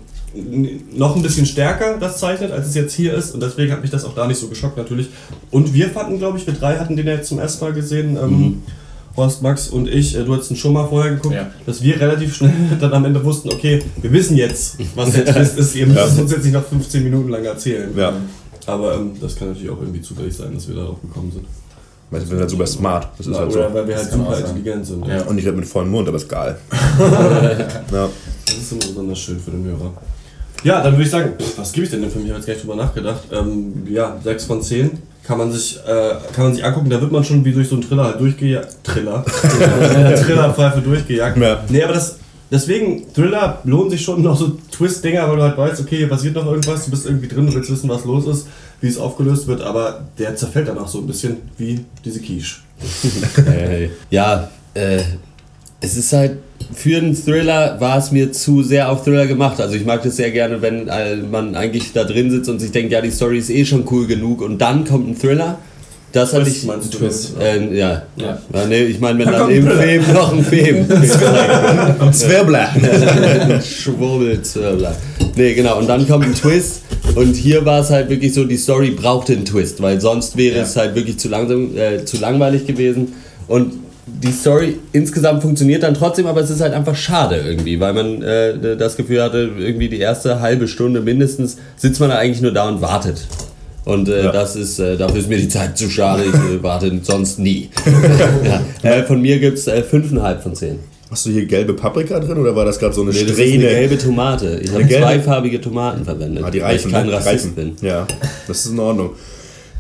noch ein bisschen stärker das zeichnet, als es jetzt hier ist. Und deswegen hat mich das auch da nicht so geschockt natürlich. Und wir fanden, glaube ich, wir drei hatten den ja jetzt zum ersten Mal gesehen. Ähm, Horst, Max und ich, äh, du hattest ihn schon mal vorher geguckt, Ja. dass wir relativ schnell dann am Ende wussten, okay, wir wissen jetzt, was der Twist ist. Ihr müsst es uns jetzt nicht noch 15 Minuten lang erzählen. Ja. Aber ähm, das kann natürlich auch irgendwie zufällig sein, dass wir darauf gekommen sind. Weil wir sind halt super smart. Das ist halt so. Oder weil wir halt super sein. intelligent sind. Ja. Und ich rede mit vollem Mund, aber ist geil. ja. Das ist immer besonders schön für den Hörer. Ja, dann würde ich sagen, pff, was gebe ich denn dem Film? Ich habe jetzt gar nicht drüber nachgedacht. Ähm, ja, 6 von 10. Kann man, sich, äh, kann man sich angucken, da wird man schon wie durch so einen Thriller halt durchgejagt. Thriller. Thriller-Pfeife durchgejagt. Ja. Nee, aber das, deswegen, Thriller lohnen sich schon noch so Twist-Dinger, weil du halt weißt, okay, hier passiert noch irgendwas, du bist irgendwie drin, du willst wissen, was los ist, wie es aufgelöst wird, aber der zerfällt danach so ein bisschen wie diese Quiche. Äh, ja, äh, es ist halt, für einen Thriller war es mir zu sehr auf Thriller gemacht. Also ich mag das sehr gerne, wenn äh, man eigentlich da drin sitzt und sich denkt, ja, die Story ist eh schon cool genug und dann kommt ein Thriller. Das hatte ich. meinst du? Twist. Äh, ja. Ja. ja. nee, ich meine, wenn Da dann im ein Film noch ein Film. Zwirbler. Schwurbelzwirbler. Nee, genau. Und dann kommt ein Twist. Und hier war es halt wirklich so, die Story brauchte einen Twist, weil sonst wäre Ja. es halt wirklich zu langsam, äh, zu langweilig gewesen. Und die Story insgesamt funktioniert dann trotzdem, aber es ist halt einfach schade irgendwie, weil man äh, das Gefühl hatte, irgendwie die erste halbe Stunde mindestens sitzt man da eigentlich nur da und wartet. Und äh, Ja. das ist, äh, dafür ist mir die Zeit zu schade, ich äh, warte sonst nie. ja. äh, von mir gibt es äh, 5,5 von 10. Hast du hier gelbe Paprika drin oder war das gerade so eine Nee, das ist Strähne? eine gelbe Tomate. Ich habe zweifarbige Tomaten verwendet, Ah, die weil ich reifen, kein ne? Rassist reifen. bin. Ja, das ist in Ordnung.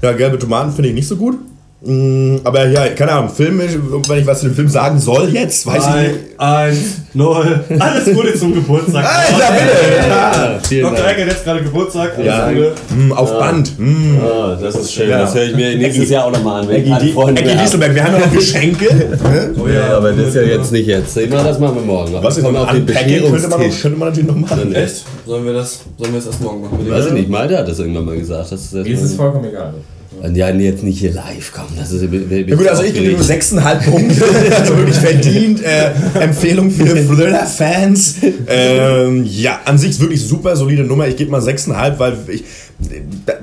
Ja, gelbe Tomaten finde ich nicht so gut. Mm, Aber ja, keine Ahnung, filmisch, wenn ich was zu dem Film sagen soll jetzt, weiß ich nicht. 1, 0, alles Gute zum Geburtstag. Alter, bitte! Ja, vielen Dr. Dank. Ecker hat jetzt gerade Geburtstag. Alles Ja. Gute. Mm, auf Band. Mm. Ah, das ist schön. Ja. Das höre ich mir nächstes Jahr auch nochmal an. Wenn ich Ecki, alle die, Freunde Ecki mehr Dieselberg, wir haben ja noch Geschenke. ne? Oh. Ja, aber das ist ja jetzt nicht jetzt. Immer das machen wir morgen. noch. Was ist Kommen noch auf den Unpacking? Könnte man, noch, Bescherungstisch. könnte man natürlich noch machen. Echt? Sollen wir das, sollen wir das erst morgen machen? Weiß ich nicht, Malte hat das irgendwann mal gesagt. Das ist Mir ist es vollkommen egal. Und ja, jetzt nicht hier live kommen. Das ist, Ja gut, also ich gebe nur 6,5 Punkte. also wirklich verdient. Äh, Empfehlung für Thriller-Fans. Ähm, ja, an sich wirklich super solide Nummer. Ich gebe mal 6,5, weil ich,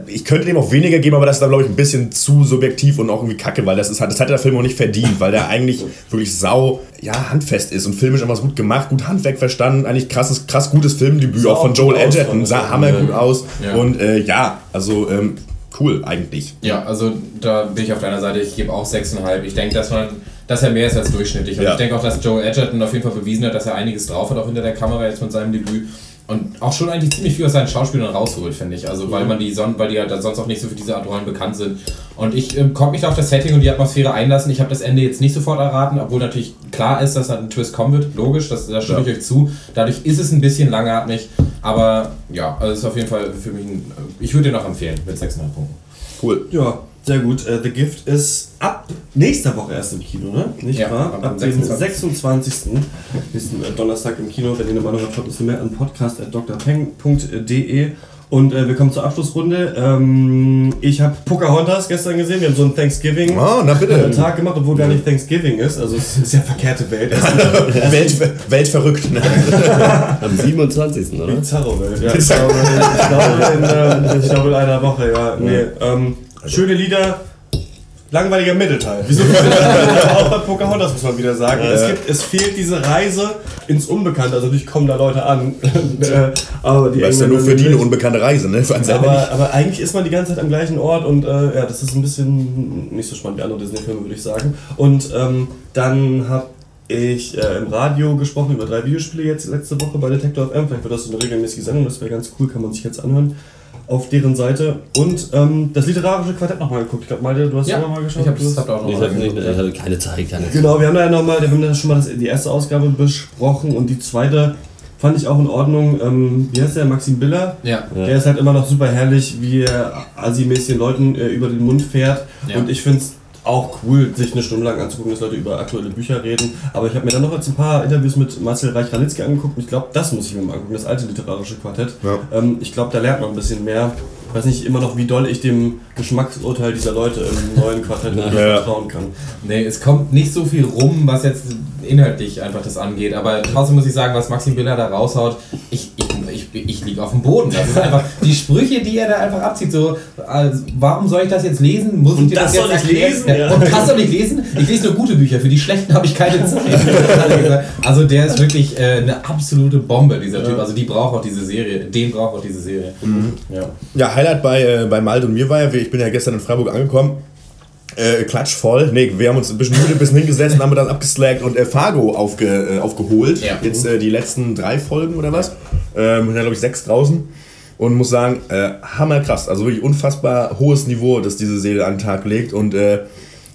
ich könnte dem auch weniger geben, aber das ist dann, glaube ich, ein bisschen zu subjektiv und auch irgendwie kacke, weil das, ist, das hat der Film auch nicht verdient, weil der eigentlich wirklich sau ja, handfest ist und filmisch einfach gut gemacht, gut Handwerk verstanden, eigentlich krasses, krass gutes Filmdebüt, auch von Joel Edgerton, sah hammergut aus Ja. und äh, ja, also ähm, cool eigentlich. Ja, also da bin ich auf deiner Seite. Ich gebe auch 6,5. Ich denke, dass man dass er mehr ist als durchschnittlich. Und Ja. ich denke auch, dass Joe Edgerton auf jeden Fall bewiesen hat, dass er einiges drauf hat, auch hinter der Kamera jetzt mit seinem Debüt. Und auch schon eigentlich ziemlich viel aus seinen Schauspielern rausholt, finde ich. Also weil man die son weil die halt sonst auch nicht so für diese Art Rollen bekannt sind. Und ich ähm, konnte mich da auf das Setting und die Atmosphäre einlassen. Ich habe das Ende jetzt nicht sofort erraten, obwohl natürlich klar ist, dass da ein Twist kommen wird. Logisch, das, da stimme Ja. ich euch zu. Dadurch ist es ein bisschen langatmig. Aber ja, also es ist auf jeden Fall für mich ein. Ich würde den auch empfehlen mit 6,5 Punkten. Cool. Ja, sehr gut. Äh, The Gift ist ab nächster Woche erst im Kino, ne? Nicht Ja, wahr? ab Ab dem dem 26.. 26. nächsten äh, Donnerstag im Kino. Wenn ihr eine Meinung habt, uns mehr an podcast.drpeng.de. Und äh, wir kommen zur Abschlussrunde. Ähm, ich habe Pocahontas gestern gesehen. Wir haben so einen Thanksgiving Oh, na bitte. äh, Tag gemacht, obwohl gar nicht Thanksgiving ist. Also es ist ja verkehrte Welt. Welt, weltverrückt. Ne? Am 27. oder? Bizarro-Welt, ja. Ich glaube, in, äh, ich glaube in einer Woche, ja. Nee, ähm, schöne Lieder, langweiliger Mittelteil. Wieso? Auch bei Pocahontas muss man wieder sagen. Ja. Es, gibt, es fehlt diese Reise ins Unbekannte. Also natürlich kommen da Leute an. Äh, aber die Weißt ja nur für die eine unbekannte Reise, ne? Aber, aber eigentlich ist man die ganze Zeit am gleichen Ort und äh, ja, das ist ein bisschen nicht so spannend wie andere Disney-Filme, würde ich sagen. Und ähm, dann habe ich äh, im Radio gesprochen über drei Videospiele jetzt letzte Woche bei Detector FM. Vielleicht wird das so eine regelmäßige Sendung, das wäre ganz cool, kann man sich jetzt anhören auf deren Seite. Und ähm, das literarische Quartett nochmal geguckt. Ich glaube, Malte, du hast Ja, ja nochmal geschaut. ich Du hast- hab auch noch Ich mal hatte, nicht, reingeguckt, ich hatte keine Zeit, keine Zeit. Genau, wir haben da ja nochmal, wir haben da schon mal das, die erste Ausgabe besprochen und die zweite fand ich auch in Ordnung. Ähm, wie heißt der? Maxim Biller? Ja. Der ist halt immer noch super herrlich, wie er assi-mäßig den Leuten äh, über den Mund fährt. Ja. Und ich finde es auch cool, sich eine Stunde lang anzugucken, dass Leute über aktuelle Bücher reden. Aber ich habe mir dann noch jetzt ein paar Interviews mit Marcel Reich-Ranitzky angeguckt und ich glaube, das muss ich mir mal angucken, das alte literarische Quartett. Ja. Ähm, ich glaube, da lernt man ein bisschen mehr. Ich weiß nicht immer noch, wie doll ich dem Geschmacksurteil dieser Leute im neuen Quartett Ja. vertrauen kann. Nee, es kommt nicht so viel rum, was jetzt inhaltlich einfach das angeht. Aber trotzdem muss ich sagen, was Maxim Biller da raushaut, ich, ich, ich, liege auf dem Boden. Das ist einfach die Sprüche, die er da einfach abzieht. So, also, warum soll ich das jetzt lesen? Muss ich Und dir das das, soll jetzt ich erklären? lesen? Ja. Ja. Und das soll ich lesen? Ich lese nur gute Bücher. Für die schlechten habe ich keine Zeit. also der ist wirklich äh, eine absolute Bombe, dieser Typ. Also die braucht auch diese Serie. Den braucht auch diese Serie. Ja. Ja, Highlight bei, äh, bei Malte und mir war ja, ich bin ja gestern in Freiburg angekommen. Äh, klatsch voll. Nee, wir haben uns ein bisschen müde, ein bisschen hingesetzt und haben dann abgeslackt und äh, Fargo aufge, äh, aufgeholt. Ja. Jetzt äh, die letzten drei Folgen oder was. Ähm, da glaube ich sechs draußen. Und muss sagen, äh, hammerkrass. Also wirklich unfassbar hohes Niveau, das diese Serie an den Tag legt. Und äh,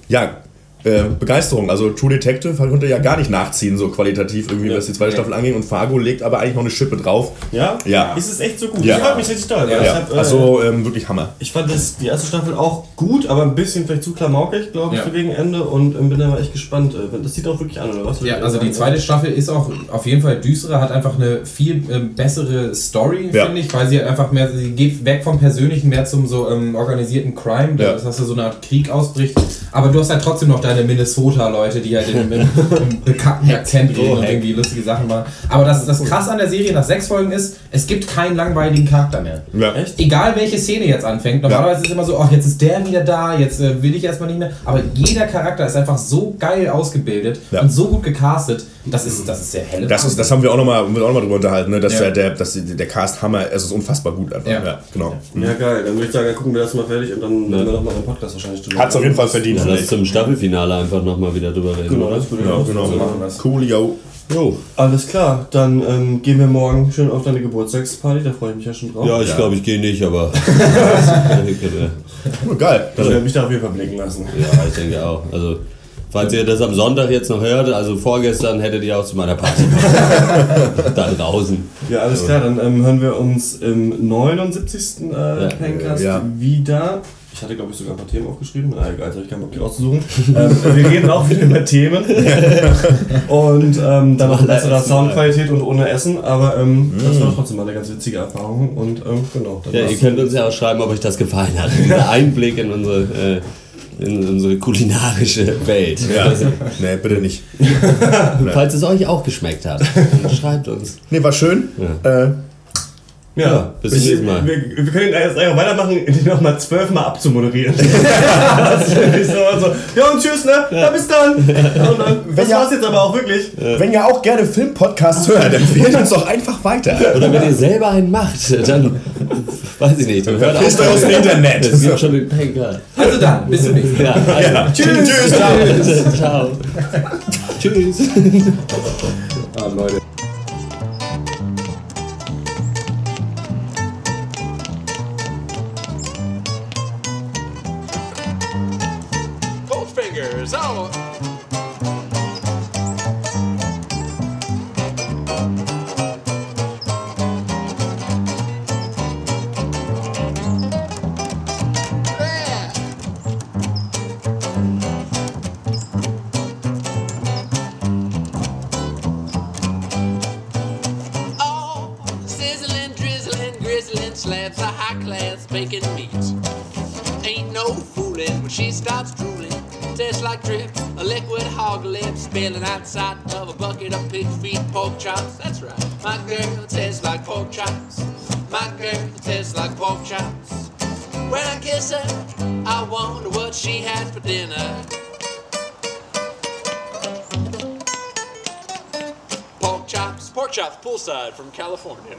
ja, äh, Begeisterung. Also True Detective konnte ja gar nicht nachziehen, so qualitativ irgendwie, was die zweite Staffel anging. Und Fargo legt aber eigentlich noch eine Schippe drauf. Ja? Ja. Ist es echt so gut? Ja. Ich freut mich richtig weil Ja, Ich, hab, äh, also ähm, wirklich Hammer. ich fand das, die erste Staffel auch gut, aber ein bisschen vielleicht zu klamaukig, glaube ich, Ja. so gegen Ende. Und ähm, bin da mal echt gespannt. Äh, Das sieht auch wirklich an, oder was? Ja, also die zweite Staffel ist auch auf jeden Fall düsterer, hat einfach eine viel ähm, bessere Story, Ja. finde ich, weil sie halt einfach mehr, sie geht weg vom Persönlichen mehr zum so ähm, organisierten Crime, Ja. das heißt, so eine Art Krieg ausbricht. Aber du hast halt trotzdem noch deine Minnesota-Leute, die halt in, bekannten Akzent reden und irgendwie lustige Sachen machen. Aber das, das krass an der Serie nach sechs Folgen ist, es gibt keinen langweiligen Charakter mehr. Ja. Echt? Egal welche Szene jetzt anfängt, normalerweise ist es immer so, ach, jetzt ist der wieder da, jetzt äh, will ich erstmal nicht mehr. Aber jeder Charakter ist einfach so geil ausgebildet Ja. und so gut gecastet. Das ist, das ist der helle Das, ist, das haben wir auch nochmal noch mal drüber unterhalten, ne? dass Ja. der, der, dass der Cast Hammer, es ist unfassbar gut einfach. Ja. Ja, genau. Ja, geil. Dann würde ich sagen, dann gucken wir das mal fertig und dann werden wir nochmal einen Podcast wahrscheinlich drüber Hat es auf jeden Fall verdient. Ja, finde lass ich. zum Staffelfinale einfach nochmal wieder drüber reden, Genau, oder? das würde ich Genau, auch genau. so machen. Das. Cool, yo. Jo. Alles klar, dann ähm, gehen wir morgen schön auf deine Geburtstagsparty, da freue ich mich ja schon drauf. Ja, ich glaube, ich gehe nicht, aber. Oh, geil. ich werde mich da auf jeden Fall blicken lassen. ja, ich denke auch. Also, falls ihr das am Sonntag jetzt noch hört, also vorgestern hättet ihr auch zu meiner Party da draußen. Ja, alles klar, dann ähm, hören wir uns im 79. Äh, Pencast ja. wieder. Ich hatte, glaube ich, sogar ein paar Themen aufgeschrieben. Na egal, jetzt habe ich keinen Bock, die rauszusuchen. ähm, wir reden auch wieder über Themen. und ähm, dann noch besserer Soundqualität und ohne Essen. Aber ähm, das war trotzdem mal eine ganz witzige Erfahrung. Und ähm, genau. dann Ja, ihr könnt uns ja auch schreiben, ob euch das gefallen hat. Dieser Einblick in unsere, äh, in unsere kulinarische Welt. Ja. nee, bitte nicht. Falls es euch auch geschmeckt hat, dann schreibt uns. Nee, war schön. Ja. Äh, Ja, bis zum nächsten Mal. Wir, wir können jetzt einfach weitermachen, indem nochmal zwölfmal abzumoderieren. das ist wirklich so, so, ja und tschüss, ne? Ja, bis dann. Und dann das ja- war's jetzt aber auch wirklich. Wenn ihr auch gerne Filmpodcasts hört, empfehlt uns doch einfach weiter. Oder wenn ihr selber einen macht, dann weiß ich nicht. Dann hört auf- aus dem Internet. Es gibt schon den Panker. Also dann, bis zum nächsten Mal. Ja, also, Ja. Tschüss. Tschüss. Ciao. Ciao. Tschüss. Ah, Leute. California.